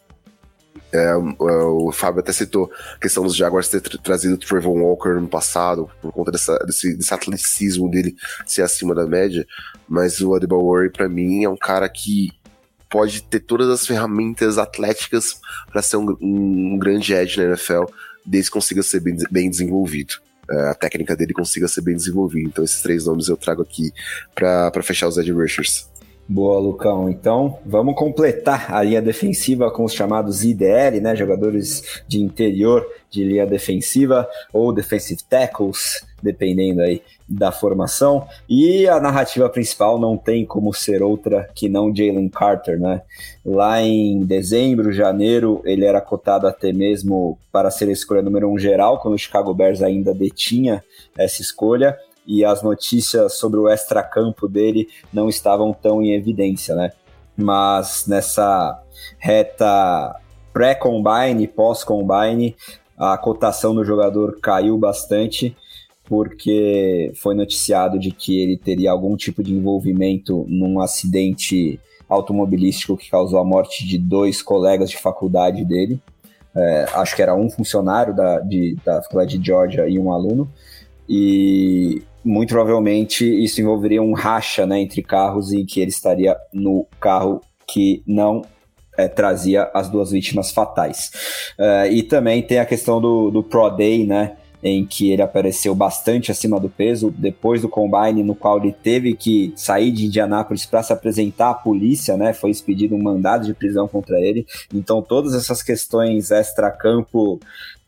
é, é o Fábio até citou a questão dos Jaguars ter trazido o Trevor Walker no passado, por conta dessa, desse, desse atleticismo dele ser acima da média. Mas o Adebayor, para mim, é um cara que pode ter todas as ferramentas atléticas para ser um, um, grande edge na NFL desde que consiga ser bem, bem desenvolvido. Uh, a técnica dele consiga ser bem desenvolvida. Então, esses três nomes eu trago aqui para fechar os Edge Rushers. Boa, Lucão. Então, vamos completar a linha defensiva com os chamados IDL, né? Jogadores de interior de linha defensiva ou defensive tackles, dependendo aí da formação. E a narrativa principal não tem como ser outra que não Jalen Carter, né? Lá em dezembro, janeiro, ele era cotado até mesmo para ser a escolha número um geral, quando o Chicago Bears ainda detinha essa escolha e as notícias sobre o extracampo dele não estavam tão em evidência, né? Mas nessa reta pré-combine, pós-combine, a cotação do jogador caiu bastante porque foi noticiado de que ele teria algum tipo de envolvimento num acidente automobilístico que causou a morte de dois colegas de faculdade dele. É, acho que era um funcionário da, de, da faculdade de Georgia e um aluno. E muito provavelmente isso envolveria um racha né, entre carros e que ele estaria no carro que não é, trazia as duas vítimas fatais. Uh, e também tem a questão do, do Pro Day, né? Em que ele apareceu bastante acima do peso depois do combine, no qual ele teve que sair de Indianápolis para se apresentar à polícia, né? Foi expedido um mandado de prisão contra ele. Então, todas essas questões extra-campo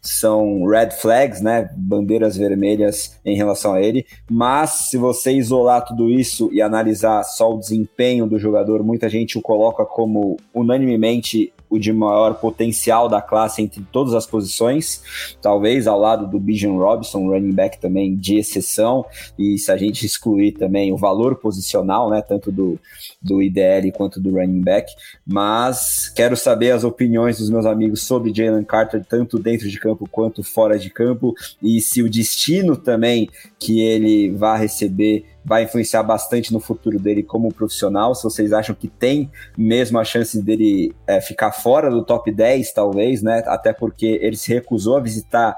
são red flags, né, bandeiras vermelhas em relação a ele, mas se você isolar tudo isso e analisar só o desempenho do jogador, muita gente o coloca como unanimemente o de maior potencial da classe entre todas as posições, talvez ao lado do Bijan Robson, running back também de exceção, e se a gente excluir também o valor posicional, né, tanto do, do IDL quanto do running back, mas quero saber as opiniões dos meus amigos sobre Jalen Carter, tanto dentro de campo quanto fora de campo, e se o destino também que ele vai receber vai influenciar bastante no futuro dele como profissional. Se vocês acham que tem mesmo a chance dele é, ficar fora do top 10, talvez, né? Até porque ele se recusou a visitar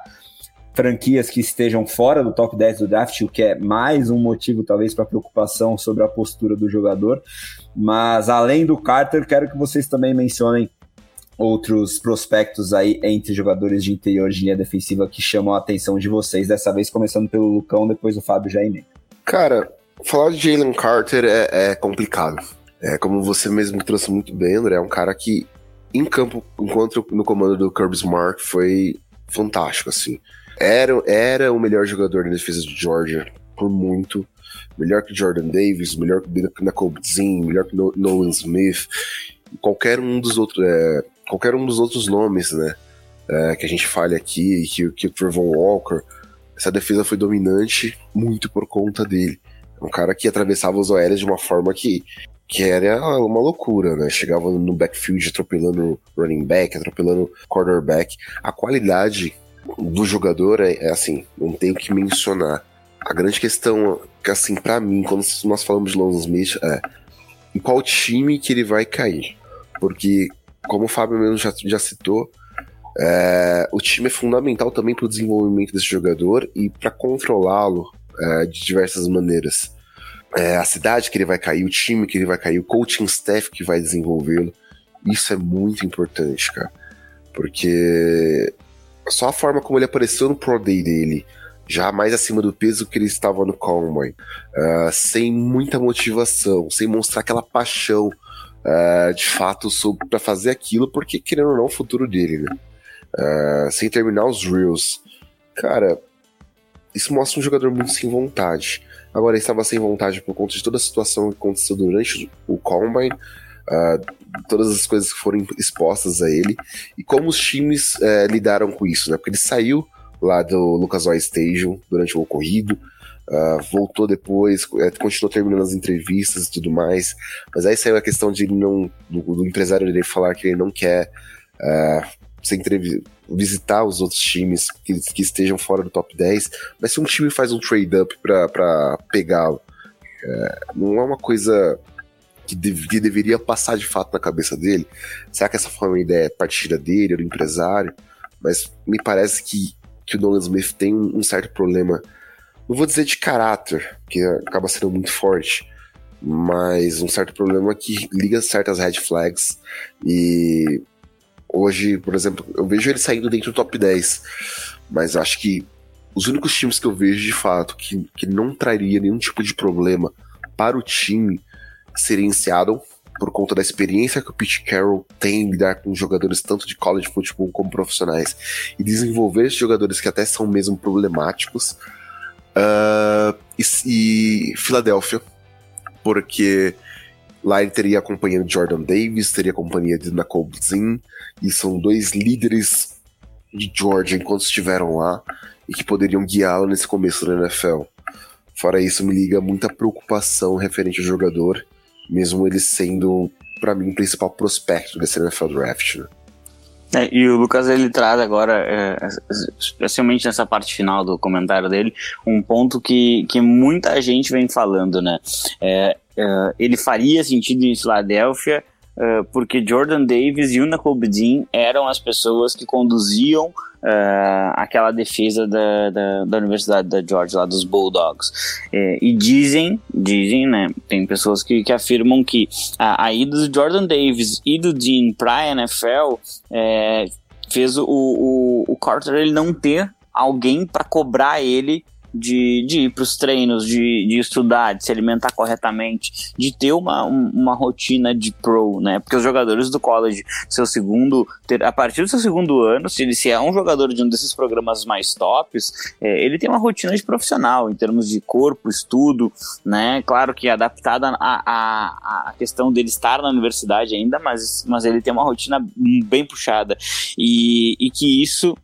franquias que estejam fora do top 10 do draft, o que é mais um motivo, talvez, para preocupação sobre a postura do jogador. Mas além do Carter, quero que vocês também mencionem outros prospectos aí entre jogadores de interior de linha defensiva que chamam a atenção de vocês, dessa vez começando pelo Lucão, depois o Fábio Jaime. Cara, Falar de Jalen Carter é, é, complicado. É, como você mesmo trouxe muito bem, André, é um cara que, em campo, enquanto no comando do Kirby Smart, foi fantástico, assim. Era, era o melhor jogador da defesa de Georgia, por muito. Melhor que Jordan Davis, melhor que Nakobe Zin, melhor que Nolan Smith, qualquer um dos outros, é, qualquer um dos outros nomes, né, é, que a gente fale aqui, que, que o Trevor Walker, essa defesa foi dominante muito por conta dele. Um cara que atravessava os OLs de uma forma que, que era uma loucura, né? Chegava no backfield atropelando running back, atropelando quarterback. A qualidade do jogador é, é assim, não tenho que mencionar. A grande questão, que assim, para mim, quando nós falamos de Lon Smith, é em qual time que ele vai cair. Porque, como o Fábio mesmo já, já citou, é, o time é fundamental também para o desenvolvimento desse jogador e para controlá-lo é, de diversas maneiras. É, a cidade que ele vai cair, o time que ele vai cair, o coaching staff que vai desenvolvê-lo. Isso é muito importante, cara. Porque só a forma como ele apareceu no Pro Day dele, já mais acima do peso que ele estava no Combine, uh, sem muita motivação, sem mostrar aquela paixão uh, de fato para fazer aquilo, porque querendo ou não, o futuro dele, né? Uh, sem terminar os Reels. Cara, isso mostra um jogador muito sem vontade. Agora, ele estava sem vontade por conta de toda a situação que aconteceu durante o Combine, uh, todas as coisas que foram expostas a ele, e como os times uh, lidaram com isso, né? Porque ele saiu lá do Lucas Oil Station durante o ocorrido, uh, voltou depois, é, continuou terminando as entrevistas e tudo mais, mas aí saiu a questão de não, do, do empresário dele falar que ele não quer uh, visitar os outros times que, que, estejam fora do top 10, mas se um time faz um trade-up para pegá-lo, é, não é uma coisa que, que, deveria passar de fato na cabeça dele? Será que essa foi uma ideia partida dele, do empresário? Mas me parece que, que o Nolan Smith tem um certo problema, não vou dizer de caráter, que acaba sendo muito forte, mas um certo problema que liga certas red flags e Hoje, por exemplo, eu vejo ele saindo dentro do top 10, mas acho que os únicos times que eu vejo de fato que, que não traria nenhum tipo de problema para o time seria em Seattle, por conta da experiência que o Pete Carroll tem em lidar com jogadores tanto de college football como profissionais e desenvolver esses jogadores que até são mesmo problemáticos. Uh, e, e Filadélfia, porque lá ele teria a companhia de Jordan Davis, teria a companhia de Nicole e são dois líderes de Georgia enquanto estiveram lá e que poderiam guiá-lo nesse começo da NFL. Fora isso, me liga muita preocupação referente ao jogador mesmo ele sendo, para mim, o principal prospecto desse NFL Draft. Né? É, e o Lucas ele traz agora, é, especialmente nessa parte final do comentário dele, um ponto que, que muita gente vem falando, né? É, é ele faria sentido em Filadélfia uh, porque Jordan Davis e Una Dean eram as pessoas que conduziam uh, aquela defesa da, da, da, Universidade da Georgia, lá dos Bulldogs. É, e dizem, dizem, né, tem pessoas que, que afirmam que a, a ida do Jordan Davis e do Dean para a NFL fez o, o, o Carter ele não ter alguém para cobrar ele de, de ir para os treinos, de, de estudar, de se alimentar corretamente, de ter uma, uma rotina de pro, né? Porque os jogadores do college, seu segundo, ter, a partir do seu segundo ano, se ele se é um jogador de um desses programas mais tops, é, ele tem uma rotina de profissional em termos de corpo, estudo, né? Claro que adaptada à, questão dele estar na universidade ainda, mas, mas ele tem uma rotina bem puxada e, e que isso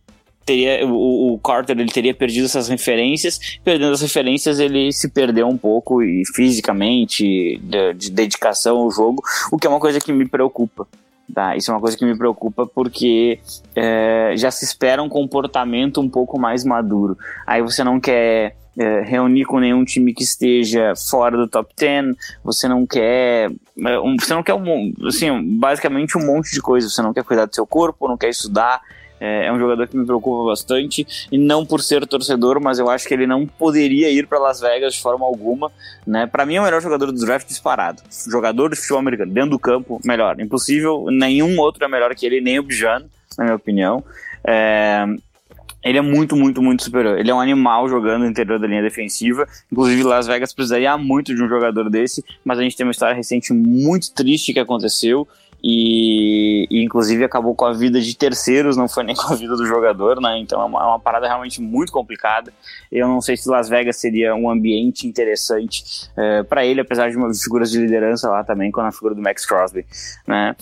teria o, o, Carter ele teria perdido essas referências, perdendo as referências ele se perdeu um pouco e fisicamente de, de, dedicação ao jogo, o que é uma coisa que me preocupa. Tá? Isso é uma coisa que me preocupa porque é, já se espera um comportamento um pouco mais maduro. Aí você não quer é, reunir com nenhum time que esteja fora do top 10, você não quer. É, um, você não quer um, assim, basicamente um monte de coisa. Você não quer cuidar do seu corpo, não quer estudar, é, é, um jogador que me preocupa bastante, e não por ser torcedor, mas eu acho que ele não poderia ir para Las Vegas de forma alguma. Né? Para mim é o melhor jogador do draft disparado. Jogador de futebol americano, dentro do campo, melhor. Impossível, nenhum outro é melhor que ele, nem o Bijan, na minha opinião. É, ele é muito, muito, muito superior. Ele é um animal jogando no interior da linha defensiva. Inclusive, Las Vegas precisaria muito de um jogador desse, mas a gente tem uma história recente muito triste que aconteceu e, e, inclusive acabou com a vida de terceiros, não foi nem com a vida do jogador, né? Então é uma, é uma, parada realmente muito complicada. Eu não sei se Las Vegas seria um ambiente interessante é, para ele, apesar de uma figuras de liderança lá também, com a figura do Max Crosby, né?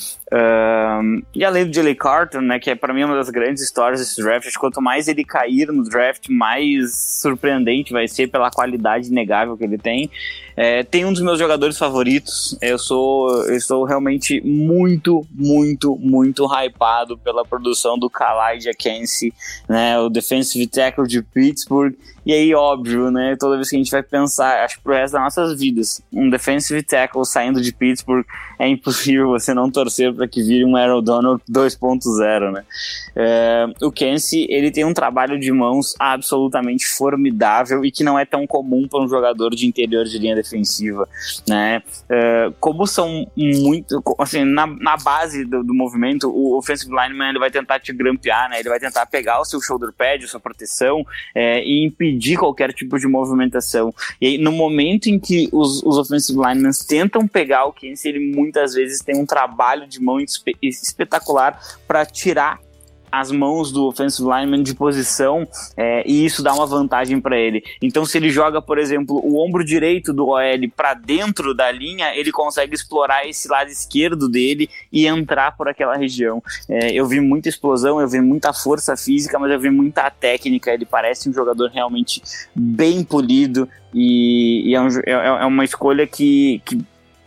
E além do Jalen Carter, né, que é para mim uma das grandes histórias desse draft, quanto mais ele cair no draft, mais surpreendente vai ser pela qualidade inegável que ele tem. É, tem um dos meus jogadores favoritos. Eu sou, eu sou realmente muito, muito, muito hypado pela produção do Kalai Jackense, né, o defensive tackle de Pittsburgh. E aí, óbvio, né? Toda vez que a gente vai pensar, acho que pro resto das nossas vidas, um defensive tackle saindo de Pittsburgh, é impossível você não torcer para que vire um Aaron Donald 2.0, né? É, o Kensi, ele tem um trabalho de mãos absolutamente formidável e que não é tão comum para um jogador de interior de linha defensiva, né? É, como são muito, assim, na, na base do, do, movimento, o offensive lineman ele vai tentar te grampear, né? Ele vai tentar pegar o seu shoulder pad, sua proteção é, e impedir impedir qualquer tipo de movimentação. E aí, no momento em que os, os offensive linemen tentam pegar o Kensey, ele muitas vezes tem um trabalho de mão espetacular para tirar as mãos do offensive lineman de posição é, e isso dá uma vantagem para ele. Então, se ele joga, por exemplo, o ombro direito do OL para dentro da linha, ele consegue explorar esse lado esquerdo dele e entrar por aquela região. É, eu vi muita explosão, eu vi muita força física, mas eu vi muita técnica. Ele parece um jogador realmente bem polido e, e é, um, é, é uma escolha que, que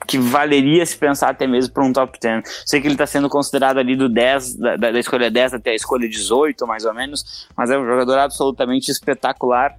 que valeria se pensar até mesmo para um top 10. Sei que ele está sendo considerado ali do 10, da, da, escolha 10 até a escolha 18, mais ou menos, mas é um jogador absolutamente espetacular.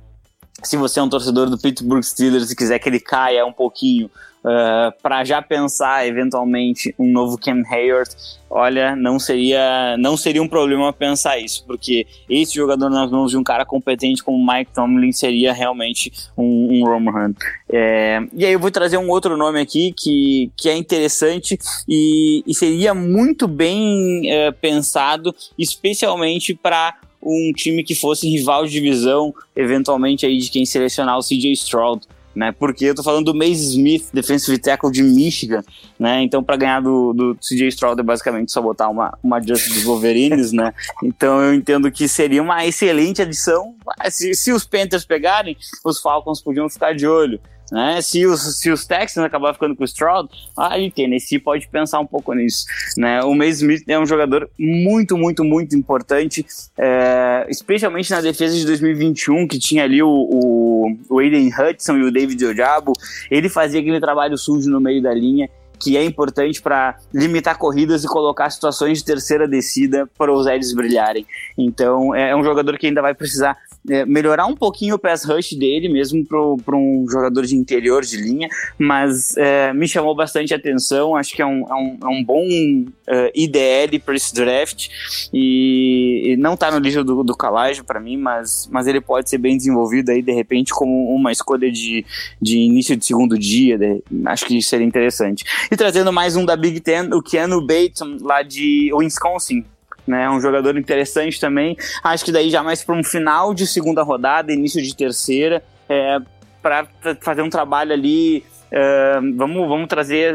Se você é um torcedor do Pittsburgh Steelers e quiser que ele caia um pouquinho uh, ah, para já pensar eventualmente um novo Cam Hayward, olha, não seria, não seria um problema pensar isso, porque esse jogador nas mãos de um cara competente como Mike Tomlin seria realmente um, um. É, e aí eu vou trazer um outro nome aqui que, que é interessante e, e seria muito bem é, pensado, especialmente para um time que fosse rival de divisão, eventualmente aí de quem selecionar o CJ Stroud né? Porque eu tô falando do Mace Smith, defensive tackle de Michigan, né? Então, para ganhar do, do CJ Stroud é basicamente só botar uma, uma Just dos Wolverines, né? Então, eu entendo que seria uma excelente adição. Se, se os Panthers pegarem, os Falcons podiam ficar de olho. Né? Se, os, se os Texans acabar ficando com o Stroud, aí Tennessee pode pensar um pouco nisso. Né? O Mace Smith é um jogador muito, muito, muito importante, é, especialmente na defesa de 2021, que tinha ali o, o, o Aiden Hudson e o David Ojabo. Ele fazia aquele trabalho sujo no meio da linha que é importante para limitar corridas e colocar situações de terceira descida para os Eds brilharem. Então é um jogador que ainda vai precisar é, melhorar um pouquinho o pass rush dele, mesmo para um jogador de interior de linha, mas é, me chamou bastante atenção. Acho que é um, é um, é um bom uh, é, IDL para esse draft e, e não está no livro do, do Calage para mim, mas, mas ele pode ser bem desenvolvido aí de repente como uma escolha de, de início de segundo dia. De, acho que seria interessante. E trazendo mais um da Big Ten, o Keanu Bateson, lá de Wisconsin, né? Um jogador interessante também. Acho que daí já mais para um final de segunda rodada, início de terceira, é, para fazer um trabalho ali Uh, vamos, vamos trazer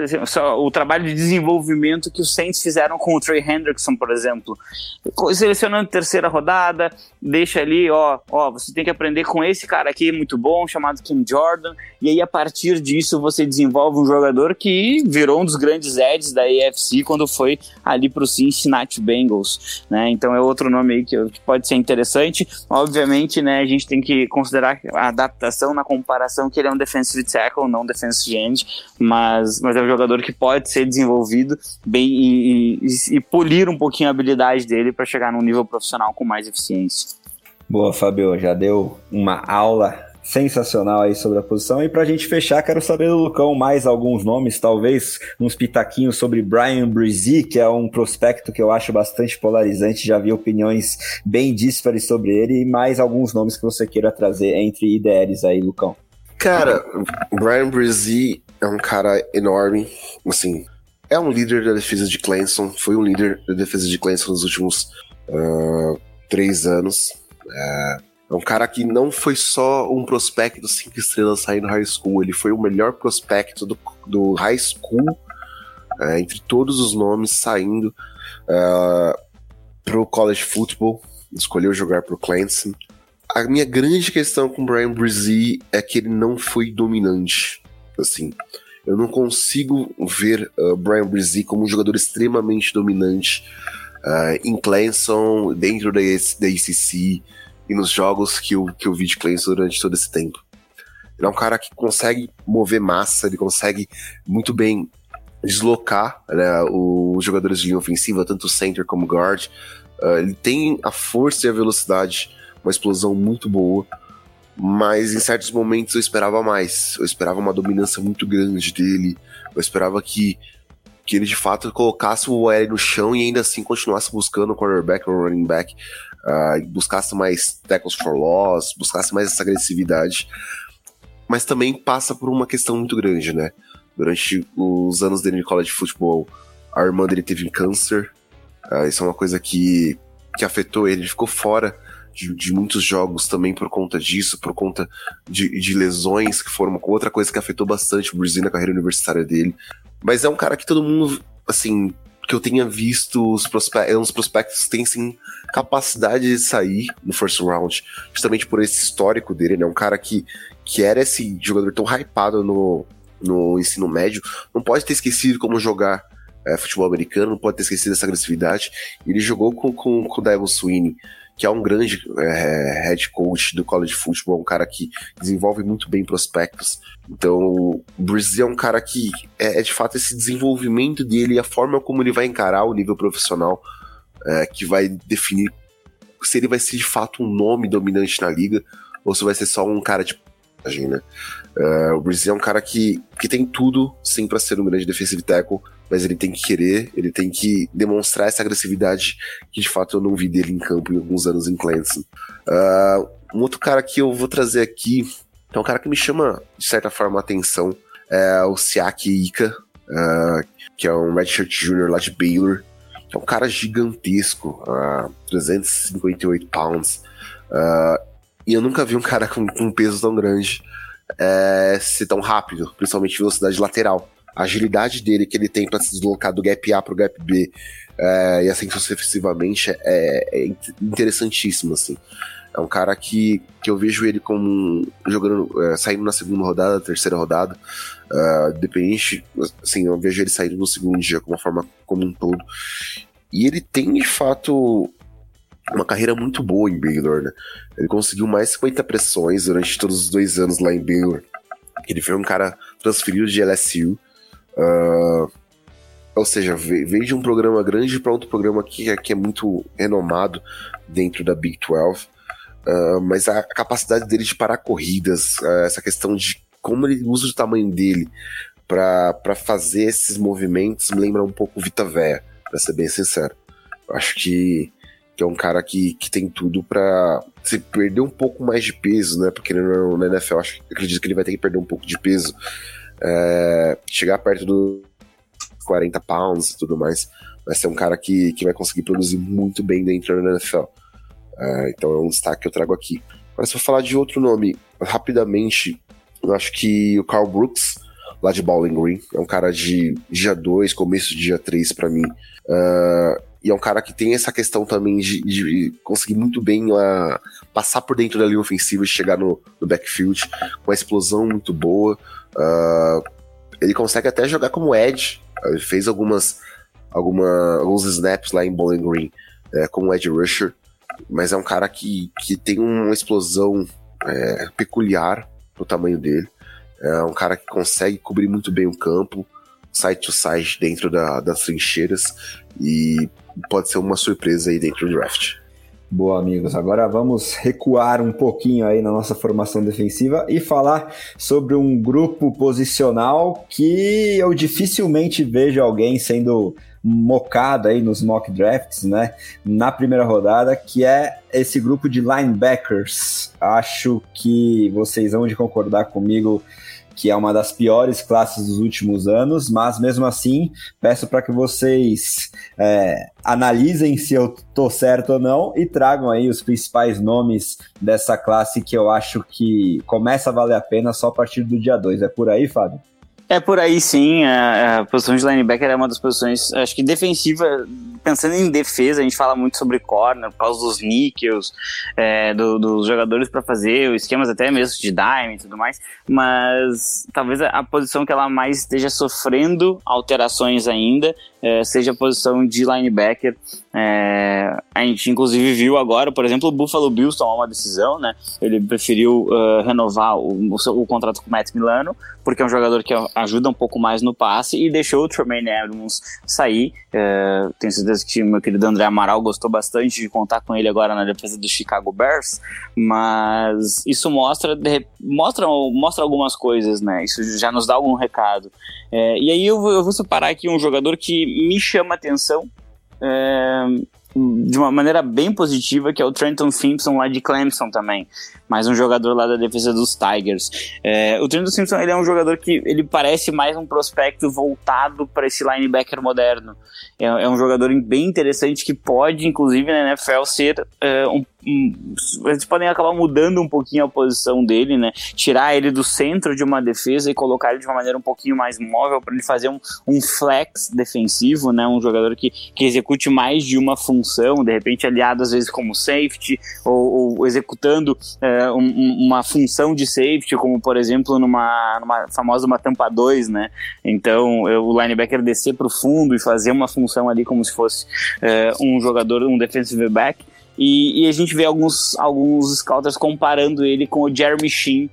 o trabalho de desenvolvimento que os Saints fizeram com o Trey Hendrickson, por exemplo. Selecionando terceira rodada, deixa ali, ó, ó, você tem que aprender com esse cara aqui muito bom, chamado Kim Jordan, e aí a partir disso você desenvolve um jogador que virou um dos grandes Eds da AFC quando foi ali para o Cincinnati Bengals, né? Então é outro nome aí que pode ser interessante. Obviamente, né, a gente tem que considerar a adaptação na comparação que ele é um defensive tackle, não defensive mas, mas é um jogador que pode ser desenvolvido bem e, e, e polir um pouquinho a habilidade dele para chegar num nível profissional com mais eficiência. Boa, Fabio, já deu uma aula sensacional aí sobre a posição. E para a gente fechar, quero saber do Lucão mais alguns nomes, talvez uns pitaquinhos sobre Brian Brizzi, que é um prospecto que eu acho bastante polarizante, já vi opiniões bem díspares sobre ele, e mais alguns nomes que você queira trazer entre IDLs aí, Lucão. Cara, Brian Brzee é um cara enorme, assim, é um líder da defesa de Clemson, foi um líder da defesa de Clemson nos últimos uh, três anos. É, é um cara que não foi só um prospecto cinco estrelas saindo do high school, ele foi o melhor prospecto do, do high school, uh, entre todos os nomes saindo uh, pro college football, escolheu jogar pro Clemson a minha grande questão com o Brian Brzee é que ele não foi dominante. Assim, eu não consigo ver uh, Brian Brzee como um jogador extremamente dominante uh, em Clemson, dentro da, da ACC e nos jogos que eu, que eu vi de Clemson durante todo esse tempo. Ele é um cara que consegue mover massa, ele consegue muito bem deslocar né, os jogadores de linha ofensiva, tanto center como guard. Uh, ele tem a força e a velocidade uma explosão muito boa, mas em certos momentos eu esperava mais. Eu esperava uma dominância muito grande dele, eu esperava que, que ele de fato colocasse o OL no chão e ainda assim continuasse buscando o quarterback ou running back, uh, buscasse mais tackles for loss, buscasse mais essa agressividade. Mas também passa por uma questão muito grande, né? Durante os anos dele de college football, a irmã dele teve câncer. Uh, isso é uma coisa que, que afetou ele. Ele ficou fora de, de, muitos jogos também por conta disso, por conta de, de lesões, que foram outra coisa que afetou bastante o Brazil na carreira universitária dele. Mas é um cara que todo mundo, assim, que eu tenha visto os prospectos, é uns prospectos têm sim capacidade de sair no first round, justamente por esse histórico dele, né? Um cara que, que era esse jogador tão hypado no, no ensino médio, não pode ter esquecido como jogar é, futebol americano, não pode ter esquecido essa agressividade. Ele jogou com, com, com o Devil Sweeney que é um grande é, head coach do college football, um cara que desenvolve muito bem prospectos. Então, o Brazil é um cara que é, é, de fato esse desenvolvimento dele e a forma como ele vai encarar o nível profissional é, que vai definir se ele vai ser de fato um nome dominante na liga ou se vai ser só um cara de né? Uh, o Brazil é um cara que, que tem tudo sim para ser um grande defensive tackle, mas ele tem que querer, ele tem que demonstrar essa agressividade que de fato eu não vi dele em campo em alguns anos em Clemson. Uh, um outro cara que eu vou trazer aqui, é um cara que me chama de certa forma a atenção, é o Siaki Ika, uh, que é um redshirt junior lá de Baylor, é um cara gigantesco, uh, 358 pounds, uh, e eu nunca vi um cara com, com um peso tão grande é, ser tão rápido, principalmente velocidade lateral. A agilidade dele que ele tem para se deslocar do gap A pro gap B é, e assim sucessivamente é, é interessantíssimo, assim. É um cara que, que eu vejo ele como jogando, é, saindo na segunda rodada, terceira rodada. Uh, dependente, assim, eu vejo ele saindo no segundo dia com uma forma como um todo. E ele tem de fato uma carreira muito boa em Baylor, né? Ele conseguiu mais 50 pressões durante todos os dois anos lá em Baylor. Ele foi um cara transferido de LSU. Uh, ah, ou seja, veio de um programa grande para outro programa que, que é muito renomado dentro da Big 12. Uh, mas a capacidade dele de parar corridas, uh, essa questão de como ele usa o tamanho dele para fazer esses movimentos me lembra um pouco Vita Véia, pra ser bem sincero. Eu acho que, que é um cara que, que tem tudo para se perder um pouco mais de peso, né? Porque no, no NFL acho, acredito que ele vai ter que perder um pouco de peso. É, chegar perto do 40 pounds e tudo mais. Vai ser um cara que, que vai conseguir produzir muito bem dentro da NFL. É, então é um destaque que eu trago aqui. Agora, se eu falar de outro nome, rapidamente, eu acho que o Carl Brooks, lá de Bowling Green, é um cara de dia 2, começo de dia 3 para mim. Uh, e é um cara que tem essa questão também de, de conseguir muito bem uh, passar por dentro da linha ofensiva e chegar no, no backfield, com uma explosão muito boa. Uh, ele consegue até jogar como Edge, ele fez algumas, alguma, alguns snaps lá em Bowling Green é, como Edge Rusher, mas é um cara que, que tem uma explosão é, peculiar pro tamanho dele. É um cara que consegue cobrir muito bem o campo, side to side dentro da, das trincheiras e pode ser uma surpresa aí dentro do draft. Boa, amigos. Agora vamos recuar um pouquinho aí na nossa formação defensiva e falar sobre um grupo posicional que eu dificilmente vejo alguém sendo mocado aí nos mock drafts, né? Na primeira rodada, que é esse grupo de linebackers. Acho que vocês vão de concordar comigo que é uma das piores classes dos últimos anos, mas mesmo assim peço para que vocês é, analisem se eu tô certo ou não e tragam aí os principais nomes dessa classe que eu acho que começa a valer a pena só a partir do dia 2. É por aí, Fábio? É por aí sim, a, a, posição de linebacker é uma das posições, acho que defensiva, pensando em defesa, a gente fala muito sobre corner, por causa dos níqueis, é, do, dos jogadores para fazer, esquemas até mesmo de dime e tudo mais, mas talvez a, a, posição que ela mais esteja sofrendo alterações ainda é, seja a posição de linebacker. É, a gente inclusive viu agora, por exemplo, o Buffalo Bills tomar uma decisão, né? Ele preferiu uh, renovar o, o, o, contrato com o Matt Milano, porque é um jogador que ajuda um pouco mais no passe, e deixou o Tremaine Edmonds sair. É, tenho certeza que meu querido André Amaral gostou bastante de contar com ele agora na defesa do Chicago Bears, mas isso mostra, mostra, mostra algumas coisas, né? Isso já nos dá algum recado. É, e aí eu, eu vou separar aqui um jogador que me chama atenção é, de uma maneira bem positiva, que é o Trenton Simpson lá de Clemson também, mais um jogador lá da defesa dos Tigers. É, o Trenton Simpson ele é um jogador que ele parece mais um prospecto voltado para esse linebacker moderno. É, é, um jogador bem interessante que pode, inclusive, na NFL ser é, um eles podem acabar mudando um pouquinho a posição dele, né? Tirar ele do centro de uma defesa e colocar ele de uma maneira um pouquinho mais móvel para ele fazer um, um, flex defensivo, né? Um jogador que, que execute mais de uma função, de repente aliado às vezes como safety ou, ou executando é, um, uma função de safety, como por exemplo numa, numa famosa uma tampa 2, né? Então o linebacker descer para o fundo e fazer uma função ali como se fosse é, um jogador, um defensive back. E, e, a gente vê alguns, alguns scouters comparando ele com o Jeremy Sheen,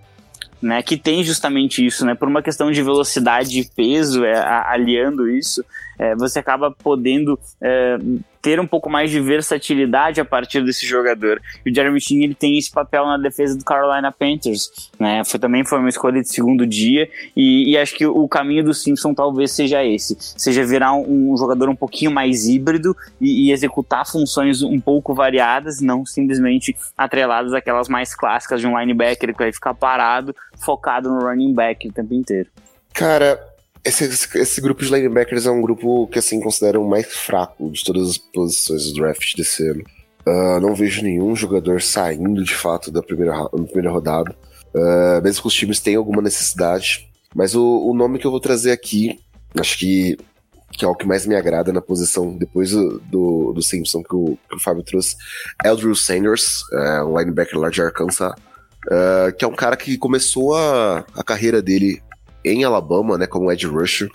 né, que tem justamente isso, né, por uma questão de velocidade e peso, é, aliando isso, é, você acaba podendo é, ter um pouco mais de versatilidade a partir desse jogador. E o Jeremy Chin ele tem esse papel na defesa do Carolina Panthers, né? Foi, também foi uma escolha de segundo dia e, e acho que o caminho do Simpson talvez seja esse, seja virar um, um jogador um pouquinho mais híbrido e, e, executar funções um pouco variadas, não simplesmente atreladas àquelas mais clássicas de um linebacker que vai ficar parado, focado no running back o tempo inteiro. Cara, esse, esse, grupo de linebackers é um grupo que, assim, considero o mais fraco de todas as posições do draft desse ano. Uh, não vejo nenhum jogador saindo de fato da primeira, da primeira rodada. uh, mesmo que os times tenham alguma necessidade. Mas o, o nome que eu vou trazer aqui, acho que, que é o que mais me agrada na posição, depois do, do, do Simpson que o, que o Fábio trouxe, é o Drew Sanders, uh, linebacker lá de Arkansas, uh, que é um cara que começou a, a carreira dele em Alabama, né, como edge rusher.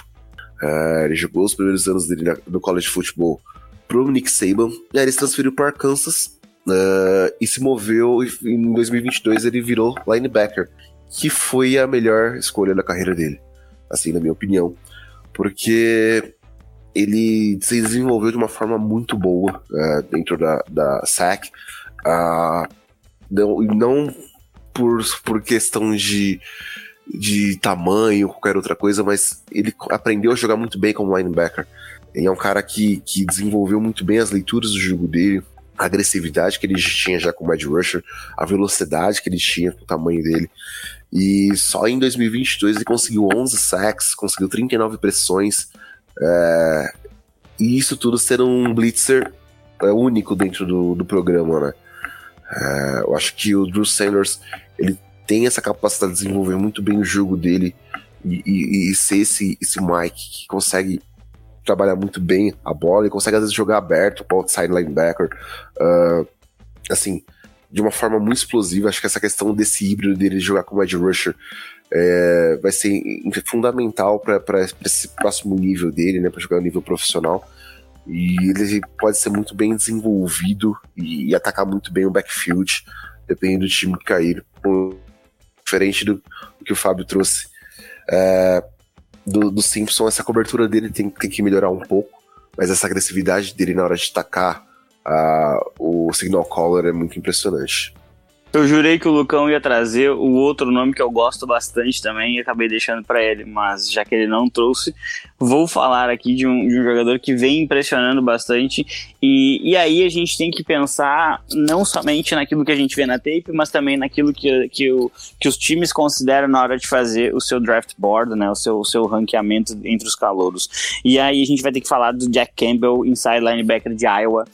Uh, ele jogou os primeiros anos dele no college football pro Nick Saban, e aí ele se transferiu para Arkansas uh, e se moveu, e em 2022 ele virou linebacker, que foi a melhor escolha da carreira dele, assim, na minha opinião, porque ele se desenvolveu de uma forma muito boa uh, dentro da, da SAC, não, não por, por questão de de tamanho, qualquer outra coisa, mas ele aprendeu a jogar muito bem como linebacker. Ele é um cara que, que desenvolveu muito bem as leituras do jogo dele, a agressividade que ele tinha já com o Mad Rusher, a velocidade que ele tinha com o tamanho dele. E só em 2022 ele conseguiu 11 sacks, conseguiu 39 pressões. É, e isso tudo sendo um blitzer é, único dentro do, do programa, né? É, eu acho que o Drew Sanders ele tem essa capacidade de desenvolver muito bem o jogo dele e, e, e ser esse, esse Mike que consegue trabalhar muito bem a bola e consegue às vezes jogar aberto com outside linebacker. Uh, assim, de uma forma muito explosiva. Acho que essa questão desse híbrido dele jogar como edge rusher é, vai ser fundamental para esse próximo nível dele, né, para jogar no nível profissional. E ele pode ser muito bem desenvolvido e, e atacar muito bem o backfield, dependendo do time que cair diferente do, do que o Fábio trouxe é, do, do Simpson, essa cobertura dele tem, tem que melhorar um pouco, mas essa agressividade dele na hora de tacar o signal caller é muito impressionante. Eu jurei que o Lucão ia trazer o outro nome que eu gosto bastante também e acabei deixando para ele, mas já que ele não trouxe, vou falar aqui de um, de um jogador que vem impressionando bastante. E, e aí a gente tem que pensar não somente naquilo que a gente vê na tape, mas também naquilo que, que, o, que os times consideram na hora de fazer o seu draft board, né, o seu, o seu ranqueamento entre os calouros. E aí a gente vai ter que falar do Jack Campbell, inside linebacker de Iowa.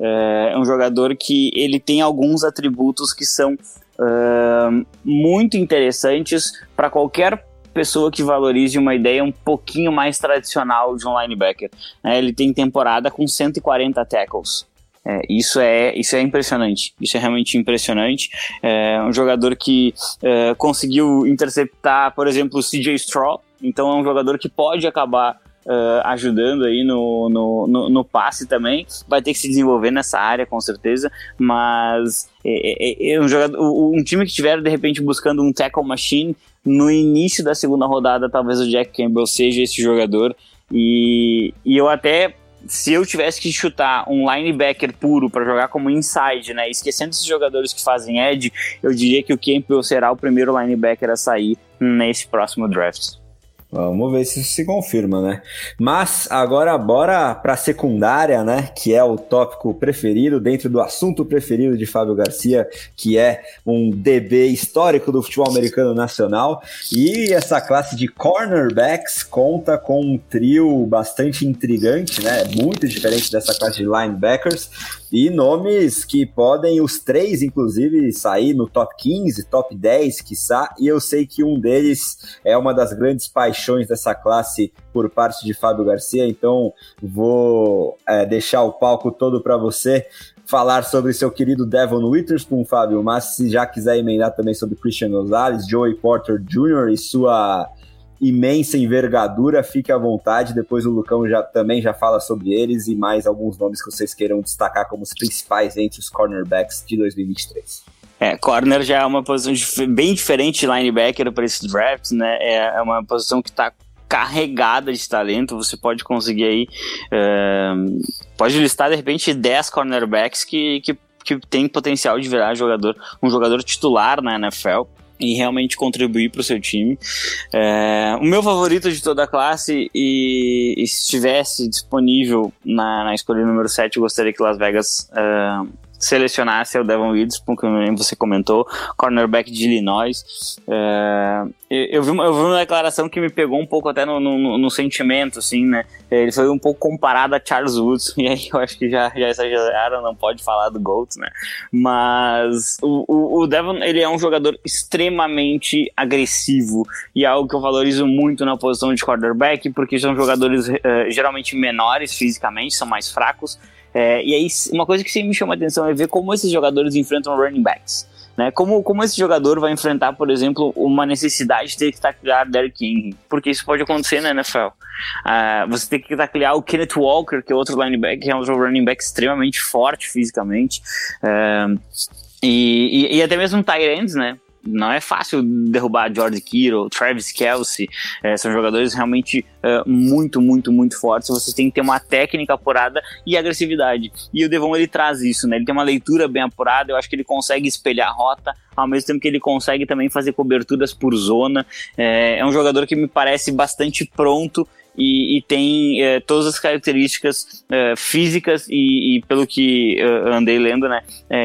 É, é um jogador que ele tem alguns atributos que são uh, muito interessantes para qualquer pessoa que valorize uma ideia um pouquinho mais tradicional de um linebacker. É, ele tem temporada com 140 tackles. É, isso, é, isso é impressionante. Isso é realmente impressionante. É um jogador que é, conseguiu interceptar, por exemplo, o CJ Straw. Então é um jogador que pode acabar uh, ajudando aí no, no, no, no, passe também. Vai ter que se desenvolver nessa área, com certeza. Mas é, é, é um, jogador, um time que estiver, de repente, buscando um tackle machine no início da segunda rodada, talvez o Jack Campbell seja esse jogador. E, e eu até se eu tivesse que chutar um linebacker puro para jogar como inside, né, esquecendo esses jogadores que fazem edge, eu diria que o Campbell será o primeiro linebacker a sair nesse próximo draft. Vamos ver se isso se confirma, né? Mas agora bora para a secundária, né? Que é o tópico preferido dentro do assunto preferido de Fábio Garcia, que é um DB histórico do futebol americano nacional. E essa classe de cornerbacks conta com um trio bastante intrigante, né? Muito diferente dessa classe de linebackers e nomes que podem, os três, inclusive, sair no top 15, top 10, quiçá. E eu sei que um deles é uma das grandes paixões dessa classe por parte de Fábio Garcia. Então, vou é, deixar o palco todo para você falar sobre seu querido Devon Witherspoon, Fábio. Mas se já quiser emendar também sobre Christian Gonzalez, Joey Porter Jr. e sua imensa envergadura, fique à vontade. Depois o Lucão já, também já fala sobre eles e mais alguns nomes que vocês queiram destacar como os principais entre os cornerbacks de 2023. É, corner já é uma posição bem diferente de linebacker para esses drafts, né? É, é uma posição que está carregada de talento. Você pode conseguir aí. Uh, pode listar de repente 10 cornerbacks que, que, que tem potencial de virar jogador, um jogador titular na NFL e realmente contribuir para o seu time. É, o meu favorito de toda a classe, e, e se estivesse disponível na, na escolha número 7, eu gostaria que Las Vegas uh, selecionasse é o Devon Witherspoon, como você comentou, cornerback de Illinois. É, eu, vi uma, eu vi uma declaração que me pegou um pouco até no, no, no, sentimento, assim, né? Ele foi um pouco comparado a Charles Woods, e aí eu acho que já, já exageraram, não pode falar do GOAT, né? Mas o, o, o Devon, ele é um jogador extremamente agressivo, e é algo que eu valorizo muito na posição de quarterback, porque são jogadores uh, geralmente menores fisicamente, são mais fracos, é, e aí, uma coisa que sempre me chama a atenção é ver como esses jogadores enfrentam running backs. Né? Como, como esse jogador vai enfrentar, por exemplo, uma necessidade de ter que taclear Derrick Henry, porque isso pode acontecer na NFL. Uh, você tem que taclear o Kenneth Walker, que é outro linebacker, que é um running back extremamente forte fisicamente, uh, e, e, e, até mesmo Tyrants, né? Não é fácil derrubar George Kittle, Travis Kelsey, é, são jogadores realmente é, muito, muito, muito fortes. Você tem que ter uma técnica apurada e agressividade. E o Devon ele traz isso, né? Ele tem uma leitura bem apurada. Eu acho que ele consegue espelhar a rota, ao mesmo tempo que ele consegue também fazer coberturas por zona. É, é um jogador que me parece bastante pronto e, e tem é, todas as características é, físicas e, e, pelo que eu andei lendo, né,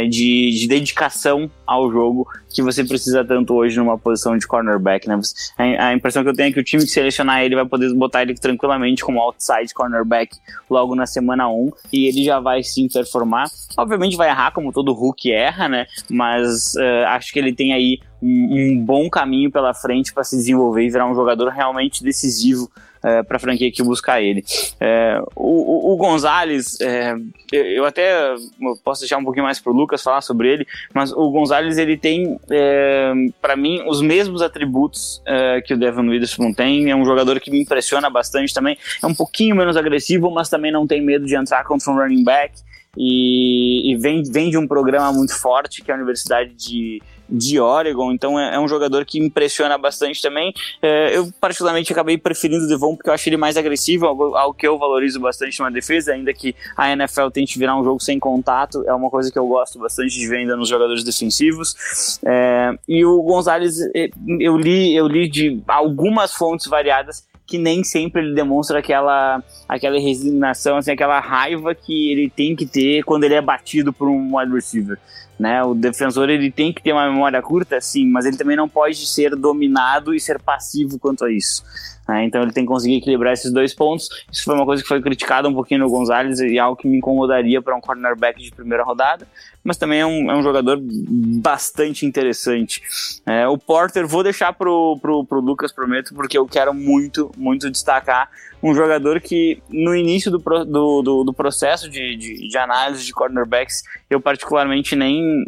de, de, dedicação ao jogo que você precisa tanto hoje numa posição de cornerback, né? A, a, impressão que eu tenho é que o time que selecionar ele vai poder botar ele tranquilamente como outside cornerback logo na semana 1 e ele já vai sim performar. Obviamente vai errar como todo Hulk erra, né? Mas uh, acho que ele tem aí um, um bom caminho pela frente para se desenvolver e virar um jogador realmente decisivo é, para a franquia que buscar ele. É, o, o, o, Gonzalez, é, eu até posso deixar um pouquinho mais para o Lucas falar sobre ele, mas o Gonzalez ele tem, é, para mim, os mesmos atributos é, que o Devon Witherspoon tem. É um jogador que me impressiona bastante também. É um pouquinho menos agressivo, mas também não tem medo de entrar contra um running back. E, e vem, vem de um programa muito forte que é a Universidade de, de Oregon, então é, é, um jogador que impressiona bastante também. É, eu, particularmente, acabei preferindo o Devon porque eu acho ele mais agressivo, algo, algo, que eu valorizo bastante numa defesa, ainda que a NFL tente virar um jogo sem contato, é uma coisa que eu gosto bastante de ver ainda nos jogadores defensivos. É, e o Gonzalez, é, eu li, eu li de algumas fontes variadas que nem sempre ele demonstra aquela, aquela resignação, assim, aquela raiva que ele tem que ter quando ele é batido por um wide receiver. Né? O defensor ele tem que ter uma memória curta, sim, mas ele também não pode ser dominado e ser passivo quanto a isso. Né? Então ele tem que conseguir equilibrar esses dois pontos. Isso foi uma coisa que foi criticada um pouquinho no Gonzalez e algo que me incomodaria para um cornerback de primeira rodada, mas também é um, é um jogador bastante interessante. É, o Porter vou deixar pro, pro, pro Lucas, prometo, porque eu quero muito, muito destacar um jogador que no início do, do, do, do processo de, de, de análise de cornerbacks eu particularmente nem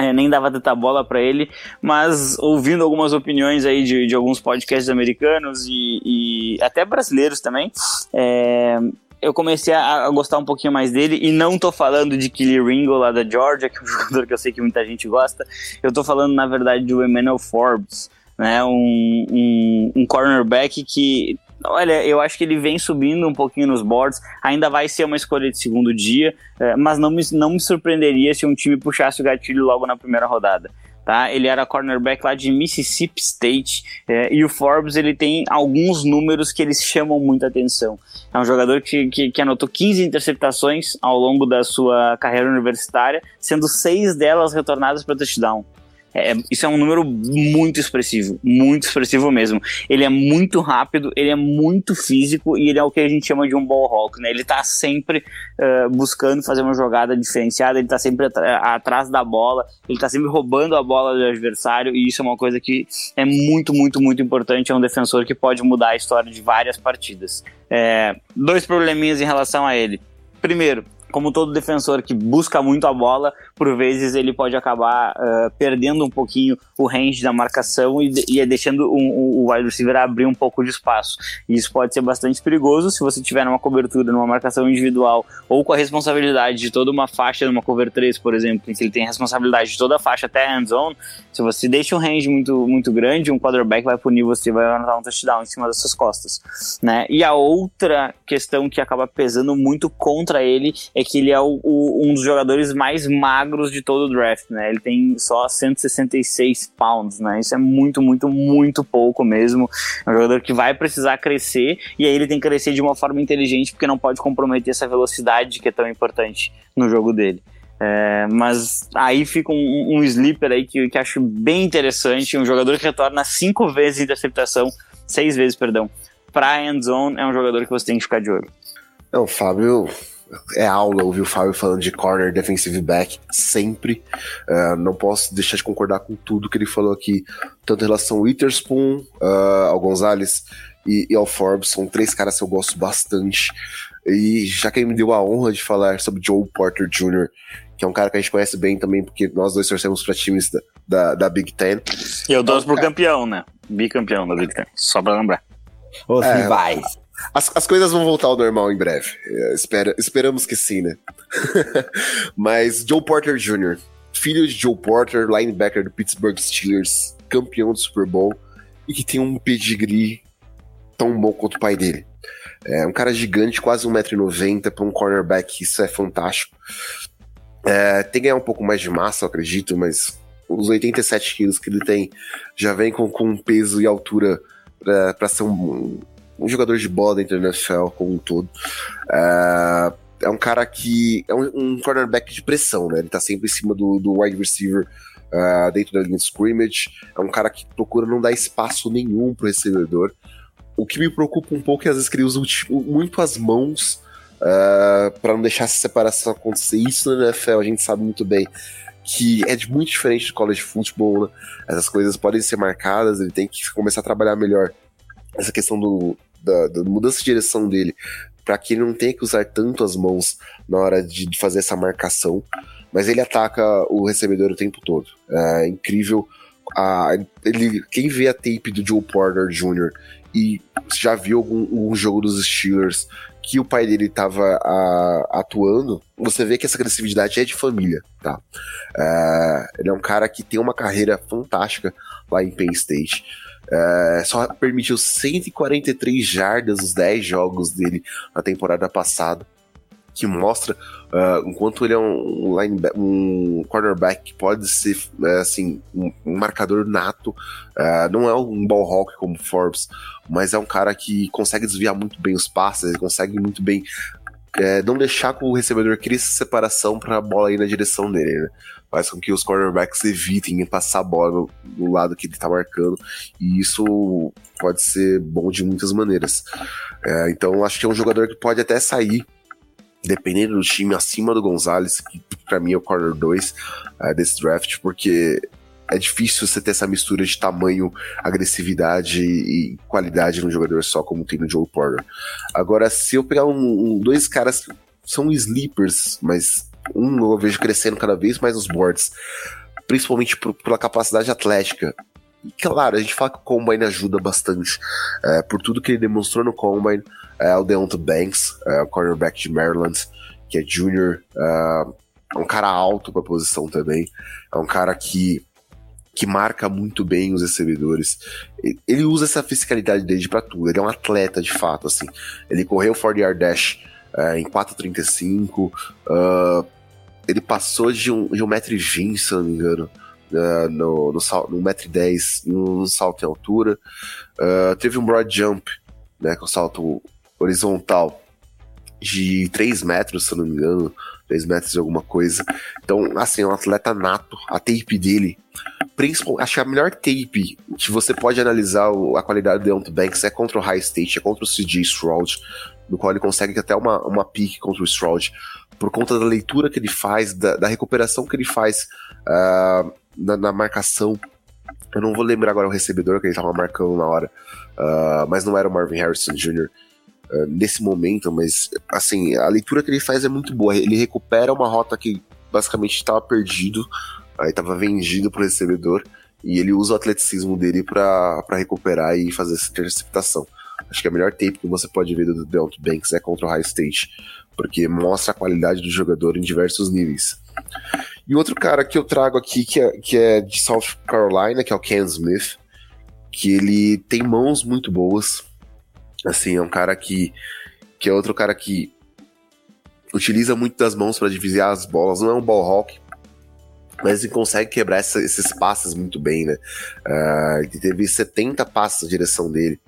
é, nem dava tanta bola para ele, mas ouvindo algumas opiniões aí de, de alguns podcasts americanos e, e até brasileiros também, é, eu comecei a, a, gostar um pouquinho mais dele, e não tô falando de Kelly Ringo lá da Georgia, que é um jogador que eu sei que muita gente gosta, eu tô falando na verdade do Emmanuel Forbes, né, um, um, um cornerback que Olha, eu acho que ele vem subindo um pouquinho nos boards, ainda vai ser uma escolha de segundo dia, é, mas não me, não me surpreenderia se um time puxasse o gatilho logo na primeira rodada. Tá? Ele era cornerback lá de Mississippi State é, e o Forbes ele tem alguns números que eles chamam muita atenção. É um jogador que, que, que anotou 15 interceptações ao longo da sua carreira universitária, sendo seis delas retornadas para touchdown. É, isso é um número muito expressivo, muito expressivo mesmo. Ele é muito rápido, ele é muito físico e ele é o que a gente chama de um ball hawk, né? Ele tá sempre uh, buscando fazer uma jogada diferenciada, ele tá sempre at atrás da bola, ele tá sempre roubando a bola do adversário e isso é uma coisa que é muito, muito, muito importante. É um defensor que pode mudar a história de várias partidas. É, dois probleminhas em relação a ele. Primeiro, como todo defensor que busca muito a bola, por vezes ele pode acabar uh, perdendo um pouquinho o range da marcação e, e deixando um, o wide receiver abrir um pouco de espaço. E isso pode ser bastante perigoso se você tiver numa cobertura, numa marcação individual, ou com a responsabilidade de toda uma faixa, numa cover 3, por exemplo, em que ele tem a responsabilidade de toda a faixa até a zone. Se você deixa um range muito, muito grande, um quarterback vai punir você, vai anotar um touchdown em cima das suas costas. Né? E a outra questão que acaba pesando muito contra ele é que ele é o, o, um dos jogadores mais magros de todo o draft, né? Ele tem só 166 pounds, né? Isso é muito, muito, muito pouco mesmo. É um jogador que vai precisar crescer e aí ele tem que crescer de uma forma inteligente porque não pode comprometer essa velocidade que é tão importante no jogo dele. É, mas aí fica um, um sleeper aí que, que acho bem interessante. Um jogador que retorna cinco vezes interceptação, seis vezes, perdão, para end zone. É um jogador que você tem que ficar de olho. Não, Fábio, é aula ouvir o Fábio falando de corner, defensive back, sempre. Uh, não posso deixar de concordar com tudo que ele falou aqui, tanto em relação ao Witherspoon, uh, ao Gonzalez e, e, ao Forbes. São três caras que eu gosto bastante. E já que ele me deu a honra de falar sobre Joe Porter Jr., que é um cara que a gente conhece bem também, porque nós dois torcemos para times da, da, da, Big Ten. E eu torço pro campeão, né? Bicampeão da Big Ten, só pra lembrar. Os é, rivais. As, as coisas vão voltar ao normal em breve. É, espera, esperamos que sim, né? Mas Joe Porter Jr., filho de Joe Porter, linebacker do Pittsburgh Steelers, campeão do Super Bowl, e que tem um pedigree tão bom quanto o pai dele. É um cara gigante, quase 1,90m para um cornerback, isso é fantástico. É, tem que ganhar um pouco mais de massa, eu acredito, mas os 87 quilos que ele tem já vem com, com peso e altura para ser um, um, jogador de bola da NFL como um todo. É, é um cara que é um, um, cornerback de pressão, né? Ele tá sempre em cima do, do wide receiver uh, dentro da linha de scrimmage. É um cara que procura não dar espaço nenhum pro recebedor. O que me preocupa um pouco é às vezes que ele usa muito as mãos uh, ah, para não deixar essa separação acontecer. Isso na NFL a gente sabe muito bem que é muito diferente do college football, né? Essas coisas podem ser marcadas, ele tem que começar a trabalhar melhor essa questão do, da, da mudança de direção dele, para que ele não tenha que usar tanto as mãos na hora de, de fazer essa marcação, mas ele ataca o recebedor o tempo todo. É incrível. A, ele, quem vê a tape do Joe Porter Jr. e já viu algum, jogo dos Steelers que o pai dele estava atuando, você vê que essa agressividade é de família, tá? É, ele é um cara que tem uma carreira fantástica lá em Penn State. É, só permitiu 143 jardas nos 10 jogos dele na temporada passada, que mostra uh, enquanto ele é um, um cornerback que pode ser é, assim um, um, marcador nato, uh, não é um ball hawk como Forbes, mas é um cara que consegue desviar muito bem os passes, ele consegue muito bem é, não deixar que o recebedor crie essa separação para a bola ir na direção dele, né? Faz com que os cornerbacks evitem passar a bola no, no lado que ele está marcando, e isso pode ser bom de muitas maneiras. É, então, acho que é um jogador que pode até sair dependendo do time, acima do Gonzalez, que para mim é o corner 2 é, desse draft, porque é difícil você ter essa mistura de tamanho, agressividade e qualidade no jogador só, como tem no Joe Porter. Agora, se eu pegar um, um, dois caras que são sleepers, mas um eu vejo crescendo cada vez mais nos boards, principalmente por, pela capacidade atlética. E claro, a gente fala que o Combine ajuda bastante, é, por tudo que ele demonstrou no Combine, é o Deontay Banks, é o cornerback de Maryland, que é junior, é, é um cara alto para posição também, é um cara que que marca muito bem os recebedores. Ele usa essa fisicalidade dele para tudo. Ele é um atleta de fato, assim. Ele correu 40 yard dash uh, em 4:35. Uh, ah, ele passou de um, de um metro e se não me engano, uh, no, no, no metro e dez, no salto em altura. Uh, teve um broad jump, né, com salto horizontal de 3 metros, se não me engano, 3 metros de alguma coisa. Então, assim, é um atleta nato. A tape dele, principalmente, acho que a melhor tape que você pode analisar a qualidade do Deontay Banks é contra o High State, é contra o CJ Stroud, no qual ele consegue até uma, uma pique contra o Stroud, por conta da leitura que ele faz, da, da recuperação que ele faz uh, na, na, marcação. Eu não vou lembrar agora o recebedor que ele estava marcando na hora, uh, mas não era o Marvin Harrison Jr. Uh, nesse momento, mas assim, a leitura que ele faz é muito boa. Ele recupera uma rota que basicamente estava perdido, aí estava vendido para o recebedor, e ele usa o atleticismo dele para recuperar e fazer essa interceptação. Acho que a melhor tape que você pode ver do Deontay Banks é contra o High State, porque mostra a qualidade do jogador em diversos níveis. E outro cara que eu trago aqui, que é, que é de South Carolina, que é o Ken Smith, que ele tem mãos muito boas. Assim, é um cara que, que é outro cara que utiliza muito das mãos para dividir as bolas. Não é um ball hawk, mas ele consegue quebrar essa, esses passes muito bem, né? Uh, ele teve 70 passes na direção dele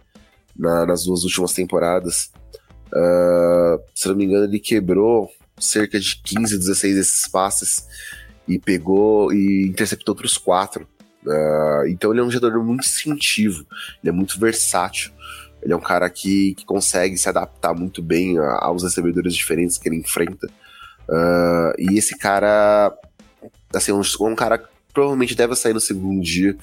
na, nas duas últimas temporadas. Uh, se não me engano, ele quebrou cerca de 15, 16 desses passes e pegou e interceptou outros quatro. Uh, então ele é um jogador muito instintivo, ele é muito versátil. Ele é um cara que, que consegue se adaptar muito bem aos recebedores diferentes que ele enfrenta. Uh, e esse cara, assim, um, um cara provavelmente deve sair no segundo dia,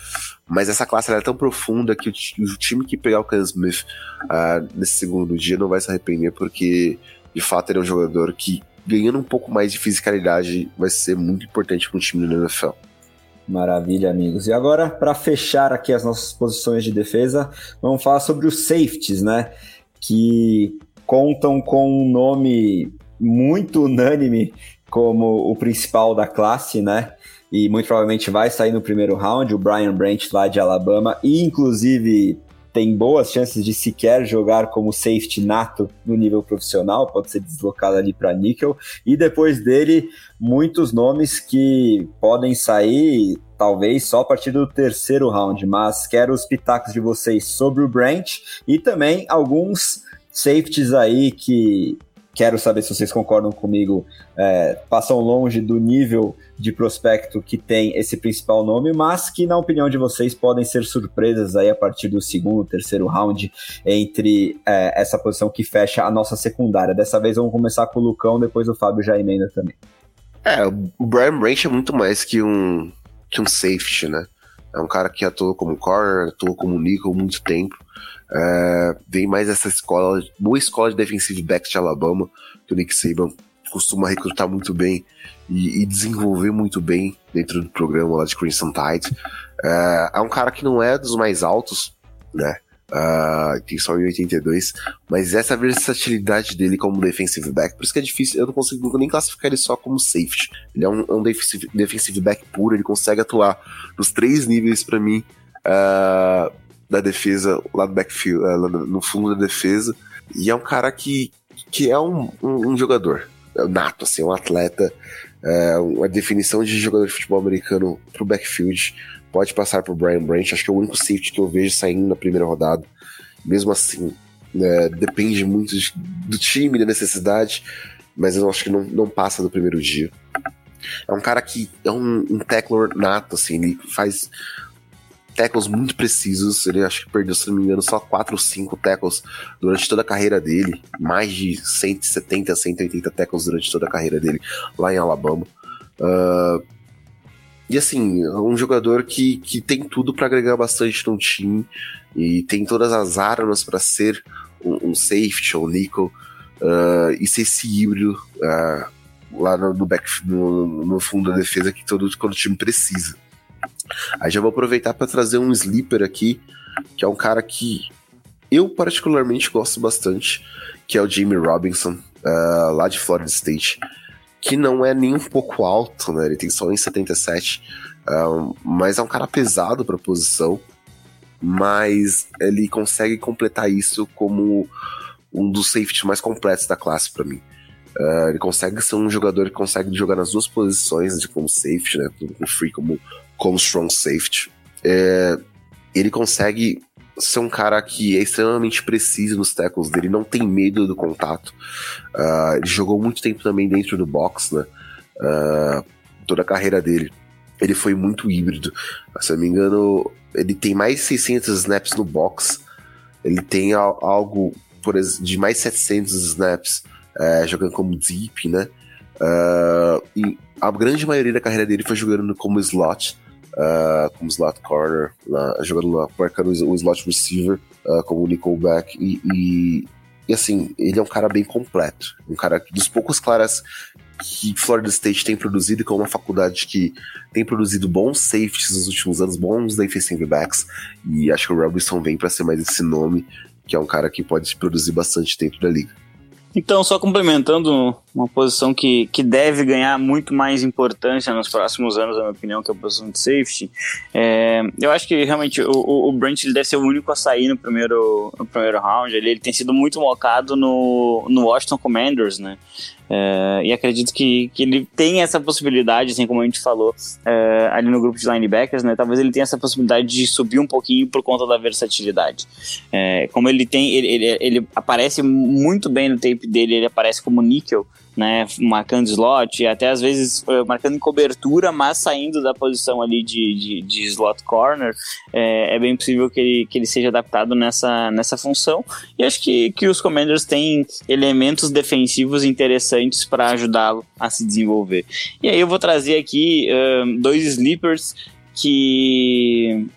mas essa classe é tão profunda que o, o, time que pegar o Ken Smith uh, nesse segundo dia não vai se arrepender, porque de fato ele é um jogador que, ganhando um pouco mais de fisicalidade, vai ser muito importante para um time do NFL. Maravilha, amigos. E agora, para fechar aqui as nossas posições de defesa, vamos falar sobre os safeties, né? Que contam com um nome muito unânime como o principal da classe, né? E muito provavelmente vai sair no primeiro round, o Brian Branch lá de Alabama, e inclusive tem boas chances de sequer jogar como safety nato no nível profissional, pode ser deslocado ali para níquel. E depois dele, muitos nomes que podem sair, talvez só a partir do terceiro round. Mas quero os pitacos de vocês sobre o Branch e também alguns safeties aí que quero saber se vocês concordam comigo, é, passam longe do nível de prospecto que tem esse principal nome, mas que, na opinião de vocês, podem ser surpresas aí a partir do segundo, terceiro round entre é, essa posição que fecha a nossa secundária. Dessa vez vamos começar com o Lucão, depois o Fábio já emenda também. É, o Brian Branch é muito mais que um, que um safety, né? É um cara que atuou como corner, atuou como nickel muito tempo. É, vem mais essa escola, boa escola de defensive backs de Alabama, que o Nick Saban costuma recrutar muito bem e, e desenvolver muito bem dentro do programa lá de Crimson Tide. É, é um cara que não é dos mais altos, né? Uh, tem só 1,82, mas essa versatilidade dele como defensive back, por isso que é difícil, eu não consigo nem classificar ele só como safety. Ele é um, um defensive, defensive back puro, ele consegue atuar nos três níveis para mim. Uh, da defesa, lá do backfield, eh, lá no fundo da defesa. E é um cara que, que é um, um, um jogador é nato, assim, um atleta. É, uma definição de jogador de futebol americano pro backfield pode passar por Brian Branch. Acho que é o único safety que eu vejo saindo na primeira rodada. Mesmo assim, né, depende muito de, do time, da necessidade, mas eu acho que não, não passa do primeiro dia. É um cara que é um, um tackler nato, assim, ele faz tackles muito precisos. Ele acho que perdeu, se não me engano, só 4 ou 5 tackles durante toda a carreira dele. Mais de 170, 180 tackles durante toda a carreira dele lá em Alabama. Uh, e assim, um jogador que, que tem tudo para agregar bastante no time e tem todas as armas para ser um, um, safety ou um nickel uh, e ser esse híbrido uh, lá no, no, back, no, no, fundo da defesa que todo quando o time precisa. Aí já vou aproveitar para trazer um sleeper aqui, que é um cara que eu particularmente gosto bastante, que é o Jamie Robinson, uh, lá de Florida State, que não é nem um pouco alto, né? Ele tem só 1,77, uh, mas é um cara pesado para posição, mas ele consegue completar isso como um dos safeties mais completos da classe para mim. Uh, ele consegue ser um jogador que consegue jogar nas duas posições, de como safety, né? Como free, como como strong safety. É, ele consegue ser um cara que é extremamente preciso nos tackles dele, não tem medo do contato. Uh, ele jogou muito tempo também dentro do box, né? Uh, toda a carreira dele. Ele foi muito híbrido. Se eu não me engano, ele tem mais 600 snaps no box. Ele tem algo por de mais 700 snaps uh, jogando como deep, né? E a grande maioria da carreira dele foi jogando como slot uh, como slot corner, lá, jogando lá, marcando o slot receiver, uh, como Nickelback, e, e, e, assim, ele é um cara bem completo, um cara dos poucos claras que Florida State tem produzido, que é uma faculdade que tem produzido bons safeties nos últimos anos, bons defensive backs, e acho que o Robinson vem para ser mais esse nome, que é um cara que pode produzir bastante dentro da liga. Então, só complementando uma posição que, que deve ganhar muito mais importância nos próximos anos, na minha opinião, que é a posição de safety, é, eu acho que realmente o, o, Brent ele deve ser o único a sair no primeiro, no primeiro round. Ele, ele tem sido muito mocado no, no Washington Commanders, né? É, e acredito que, que ele tem essa possibilidade, assim como a gente falou é, ali no grupo de linebackers, né? Talvez ele tenha essa possibilidade de subir um pouquinho por conta da versatilidade. É, como ele tem, ele, ele, ele, aparece muito bem no tape dele, ele aparece como níquel, né, marcando slot, até às vezes uh, marcando em cobertura, mas saindo da posição ali de, de, de slot corner, é, é, bem possível que ele, que ele seja adaptado nessa, nessa função. E acho que, que os Commanders têm elementos defensivos interessantes para ajudá-lo a se desenvolver. E aí eu vou trazer aqui uh, dois sleepers que,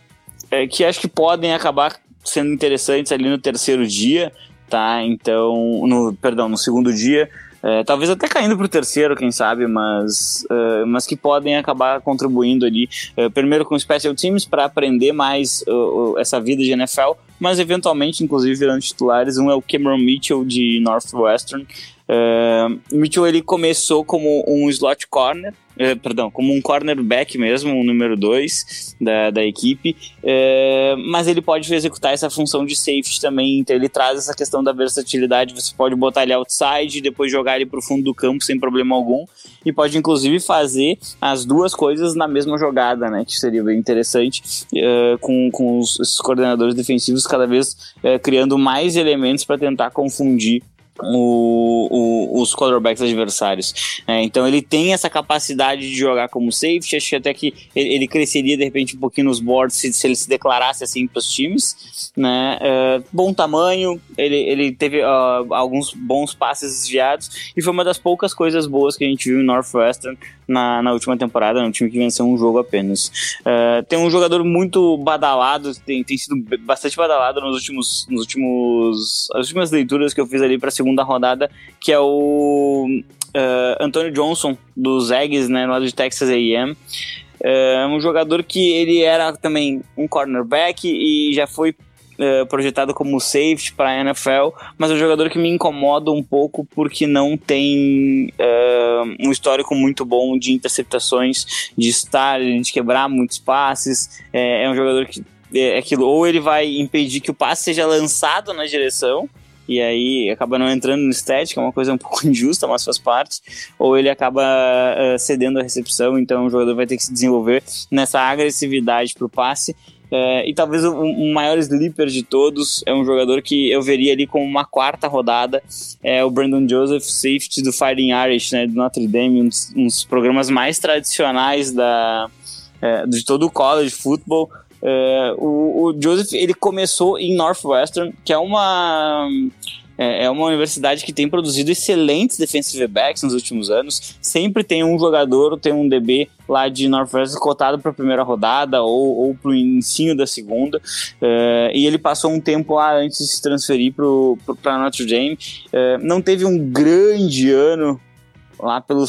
é, que acho que podem acabar sendo interessantes ali no terceiro dia, tá? Então, no, perdão, no segundo dia, é, talvez até caindo para o terceiro, quem sabe, mas, uh, mas que podem acabar contribuindo ali, uh, primeiro com special teams para aprender mais uh, essa vida de NFL, mas eventualmente, inclusive, virando titulares. Um é o Cameron Mitchell de Northwestern. Mitchell ele começou como um slot corner, é, perdão, como um cornerback mesmo, um número 2 da, da equipe, é, mas ele pode executar essa função de safety também, então ele traz essa questão da versatilidade, você pode botar ele outside, depois jogar ele para o fundo do campo sem problema algum, e pode inclusive fazer as duas coisas na mesma jogada, né, que seria bem interessante, é, com, com os, esses coordenadores defensivos cada vez criando mais elementos para tentar confundir o, o, os quarterbacks adversários. É, então ele tem essa capacidade de jogar como safety. Acho que até que ele, cresceria de repente um pouquinho nos boards se, se ele se declarasse assim para os times. Né? É, bom tamanho, ele, ele teve uh, alguns bons passes desviados e foi uma das poucas coisas boas que a gente viu em Northwestern na, na última temporada, no time que venceu um jogo apenas. Uh, tem um jogador muito badalado, tem, tem sido bastante badalado nos últimos, nos últimos, as últimas leituras que eu fiz ali para a segunda rodada, que é o uh, Antonio Johnson dos Eggs, né, lado de Texas A&M. É um jogador que ele era também um cornerback e já foi uh, projetado como safety para a NFL, mas é um jogador que me incomoda um pouco porque não tem uh, um histórico muito bom de interceptações, de estar, de quebrar muitos passes. É, é um jogador que é aquilo, ou ele vai impedir que o passe seja lançado na direção, e aí acaba não entrando no que é uma coisa um pouco injusta, mas faz parte, ou ele acaba uh, cedendo a recepção, então o jogador vai ter que se desenvolver nessa agressividade para o passe, é, e talvez o, o, maior sleeper de todos é um jogador que eu veria ali como uma quarta rodada, é o Brandon Joseph, safety do Fighting Irish, né, do Notre Dame, um dos, um dos programas mais tradicionais da, é, de todo o college football. É, o, o Joseph ele começou em Northwestern, que é uma é, é uma universidade que tem produzido excelentes defensive backs nos últimos anos. Sempre tem um jogador, tem um DB lá de Northwestern cotado para a primeira rodada ou, ou para o ensino da segunda. Uh, e ele passou um tempo lá antes de se transferir para Notre Dame. Uh, não teve um grande ano lá pelo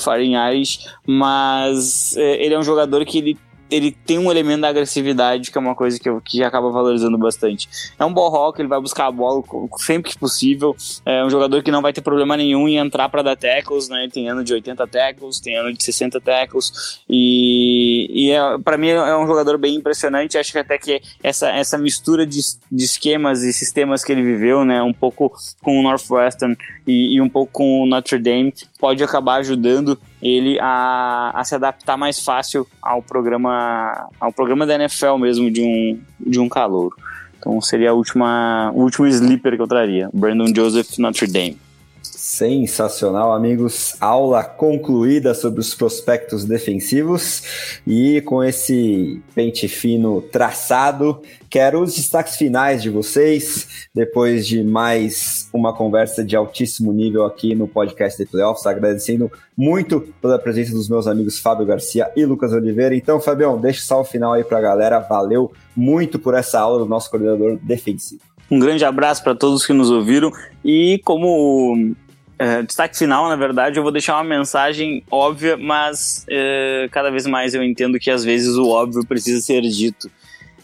Irish, mas uh, ele é um jogador que ele ele tem um elemento da agressividade que é uma coisa que, eu, que acaba valorizando bastante. É um ball rock, ele vai buscar a bola sempre que possível. É um jogador que não vai ter problema nenhum em entrar para dar tackles, né? Tem ano de 80 tackles, tem ano de 60 tackles e, e é, para mim é um jogador bem impressionante. Acho que até que essa, essa mistura de, de esquemas e sistemas que ele viveu, né? Um pouco com o Northwestern e, e um pouco com o Notre Dame pode acabar ajudando ele a, a se adaptar mais fácil ao programa ao programa da NFL mesmo de um, de um calouro. Então seria a última, o último sleeper que eu traria, Brandon Joseph Notre Dame. Sensacional, amigos. Aula concluída sobre os prospectos defensivos e com esse pente fino traçado, quero os destaques finais de vocês, depois de mais uma conversa de altíssimo nível aqui no podcast de Playoffs, agradecendo muito pela presença dos meus amigos Fábio Garcia e Lucas Oliveira. Então, Fabião, deixa o salve final aí para a galera. Valeu muito por essa aula do nosso coordenador defensivo. Um grande abraço para todos que nos ouviram e como é, destaque final, na verdade, eu vou deixar uma mensagem óbvia, mas é, cada vez mais eu entendo que às vezes o óbvio precisa ser dito.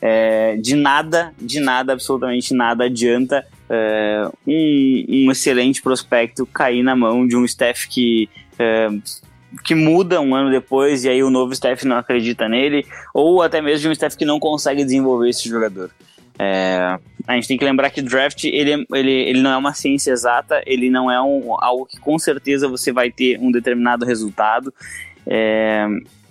É, de nada, de nada, absolutamente nada adianta é, um, um, excelente prospecto cair na mão de um staff que é, que muda um ano depois e aí o novo staff não acredita nele, ou até mesmo de um staff que não consegue desenvolver esse jogador. É, a gente tem que lembrar que draft ele, ele, ele não é uma ciência exata, ele não é um, algo que com certeza você vai ter um determinado resultado. É,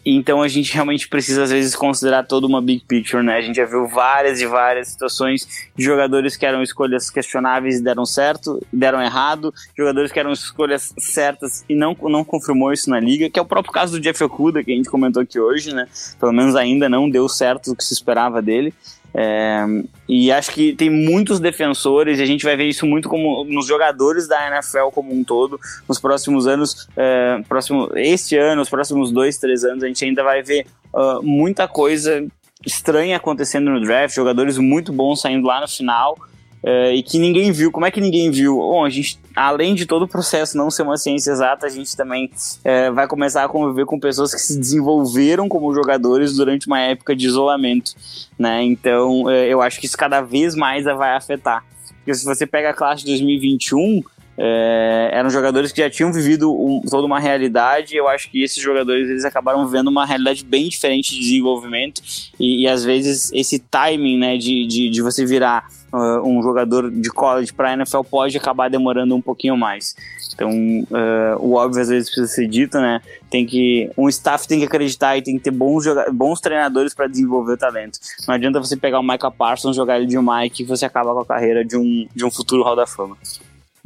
então a gente realmente precisa às vezes considerar toda uma big picture, né? A gente já viu várias e várias situações de jogadores que eram escolhas questionáveis e deram certo, deram errado, jogadores que eram escolhas certas e não, não confirmou isso na liga, que é o próprio caso do Jeff Okuda, que a gente comentou aqui hoje, né? Pelo menos ainda não deu certo o que se esperava dele. É, e acho que tem muitos defensores, e a gente vai ver isso muito como nos jogadores da NFL como um todo, nos próximos anos, é, próximo, este ano, os próximos dois, três anos, a gente ainda vai ver uh, muita coisa estranha acontecendo no draft, jogadores muito bons saindo lá no final, é, e que ninguém viu. Como é que ninguém viu? Bom, a gente, além de todo o processo não ser uma ciência exata, a gente também é, vai começar a conviver com pessoas que se desenvolveram como jogadores durante uma época de isolamento, né? Então, é, eu acho que isso cada vez mais vai afetar. Porque se você pega a classe de 2021, é, eram jogadores que já tinham vivido um, toda uma realidade. Eu acho que esses jogadores eles acabaram vendo uma realidade bem diferente de desenvolvimento e, e às vezes esse timing, né, de, de, de você virar uh, um jogador de college para NFL pode acabar demorando um pouquinho mais. Então, uh, o óbvio às vezes precisa ser dito, né? Tem que um staff tem que acreditar e tem que ter bons, bons treinadores para desenvolver o talento. Não adianta você pegar o Micah Parsons, jogar ele de Mike e você acaba com a carreira de um, de um futuro Hall da Fama.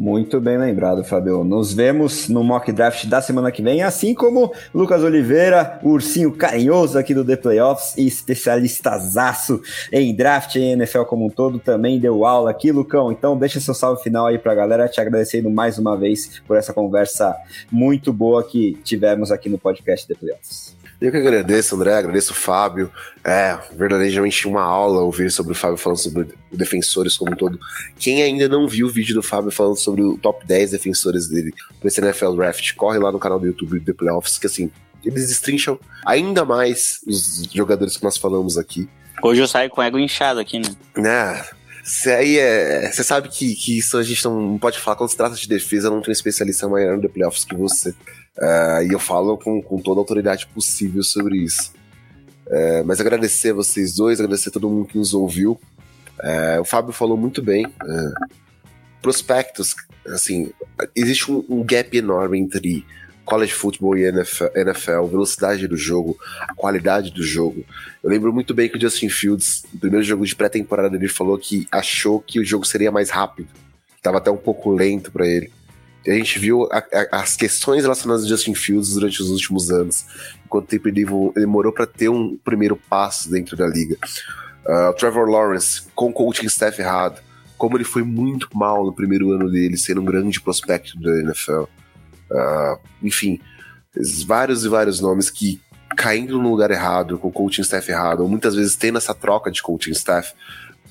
Muito bem lembrado, Fabio. Nos vemos no mock draft da semana que vem, assim como Lucas Oliveira, o ursinho carinhoso aqui do The Playoffs e especialistazaço em draft e NFL como um todo, também deu aula aqui, Lucão. Então deixa seu salve final aí pra galera, te agradecendo mais uma vez por essa conversa muito boa que tivemos aqui no podcast The Playoffs. Eu que agradeço, André, agradeço o Fábio. É, verdadeiramente uma aula ouvir sobre o Fábio falando sobre defensores como um todo. Quem ainda não viu o vídeo do Fábio falando sobre o top 10 defensores dele nesse NFL Draft, corre lá no canal do YouTube do The Playoffs, que assim, eles destrincham ainda mais os jogadores que nós falamos aqui. Hoje eu saio com ego inchado aqui, né? Né? Você aí é. Você sabe que, que isso a gente não pode falar quando se trata de defesa, não tem especialista maior no The Playoffs que você. Uh, e eu falo com, com toda a autoridade possível sobre isso. Uh, mas agradecer a vocês dois, agradecer a todo mundo que nos ouviu. Uh, o Fábio falou muito bem. prospectos, assim, existe um, um, gap enorme entre college football e NFL, velocidade do jogo, a qualidade do jogo. Eu lembro muito bem que o Justin Fields, no primeiro jogo de pré-temporada dele, falou que achou que o jogo seria mais rápido. Estava até um pouco lento para ele a gente viu a, a, as questões relacionadas ao Justin Fields durante os últimos anos, quanto tempo ele demorou para ter um primeiro passo dentro da liga. Uh, Trevor Lawrence, com o coaching staff errado, como ele foi muito mal no primeiro ano dele, sendo um grande prospecto da NFL. Uh, enfim, vários e vários nomes que caindo no lugar errado, com o coaching staff errado, ou muitas vezes tendo essa troca de coaching staff,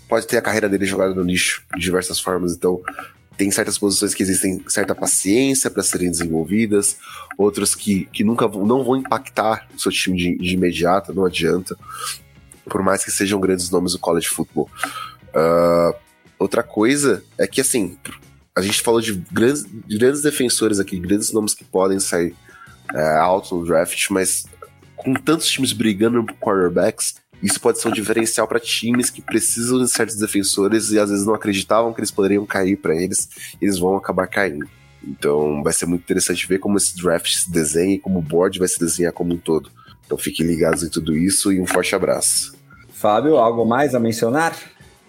pode ter a carreira dele jogada no lixo de diversas formas. Então, tem certas posições que existem certa paciência para serem desenvolvidas, outras que, que nunca não vão impactar o seu time de, de imediato, não adianta, por mais que sejam grandes nomes do college football. Uh, outra coisa é que, assim, a gente falou de grandes, de grandes defensores aqui, grandes nomes que podem sair uh, alto no draft, mas com tantos times brigando por quarterbacks, isso pode ser um diferencial para times que precisam de certos defensores e às vezes não acreditavam que eles poderiam cair para eles, eles vão acabar caindo. Então vai ser muito interessante ver como esse draft se desenha e como o board vai se desenhar como um todo. Então fiquem ligados em tudo isso e um forte abraço. Fábio, algo mais a mencionar?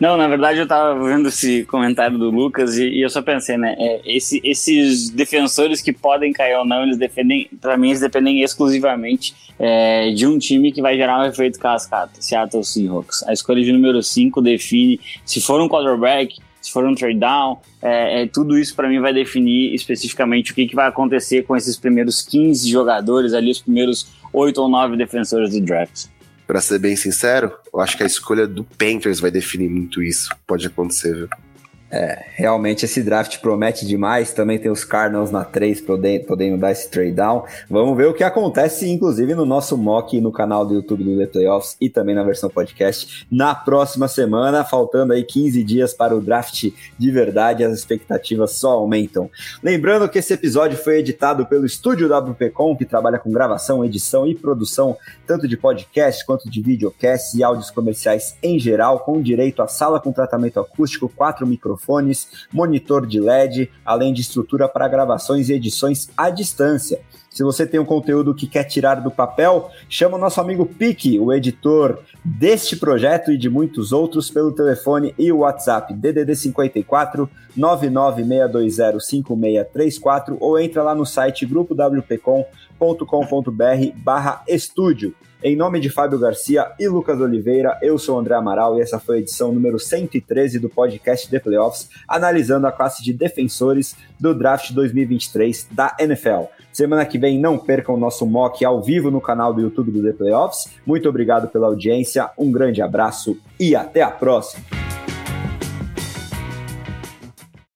Não, na verdade eu tava vendo esse comentário do Lucas e, e eu só pensei, né? É, esse, esses defensores que podem cair ou não, eles defendem, pra mim, eles dependem exclusivamente é, de um time que vai gerar um efeito cascata, Seattle Seahawks. A escolha de número 5 define se for um quarterback, se for um trade down, é, é, tudo isso para mim vai definir especificamente o que, que vai acontecer com esses primeiros 15 jogadores ali, os primeiros 8 ou 9 defensores do draft. Para ser bem sincero, eu acho que a escolha do Panthers vai definir muito isso. Pode acontecer, viu? É, realmente esse draft promete demais. Também tem os Cardinals na 3 podendo, podendo dar esse trade down. Vamos ver o que acontece, inclusive, no nosso mock no canal do YouTube do The Playoffs e também na versão podcast na próxima semana. Faltando aí 15 dias para o draft de verdade, as expectativas só aumentam. Lembrando que esse episódio foi editado pelo estúdio WPcom, que trabalha com gravação, edição e produção tanto de podcast quanto de videocast e áudios comerciais em geral, com direito a sala com tratamento acústico, quatro microfones microfones, monitor de LED, além de estrutura para gravações e edições à distância. Se você tem um conteúdo que quer tirar do papel, chama o nosso amigo Pique, o editor deste projeto e de muitos outros, pelo telefone e o WhatsApp DDD 54 996205634 ou entra lá no site grupowpcom.com.br barra estúdio. Em nome de Fábio Garcia e Lucas Oliveira, eu sou o André Amaral e essa foi a edição número 113 do podcast The Playoffs, analisando a classe de defensores do draft 2023 da NFL. Semana que vem não percam o nosso mock ao vivo no canal do YouTube do The Playoffs. Muito obrigado pela audiência, um grande abraço e até a próxima!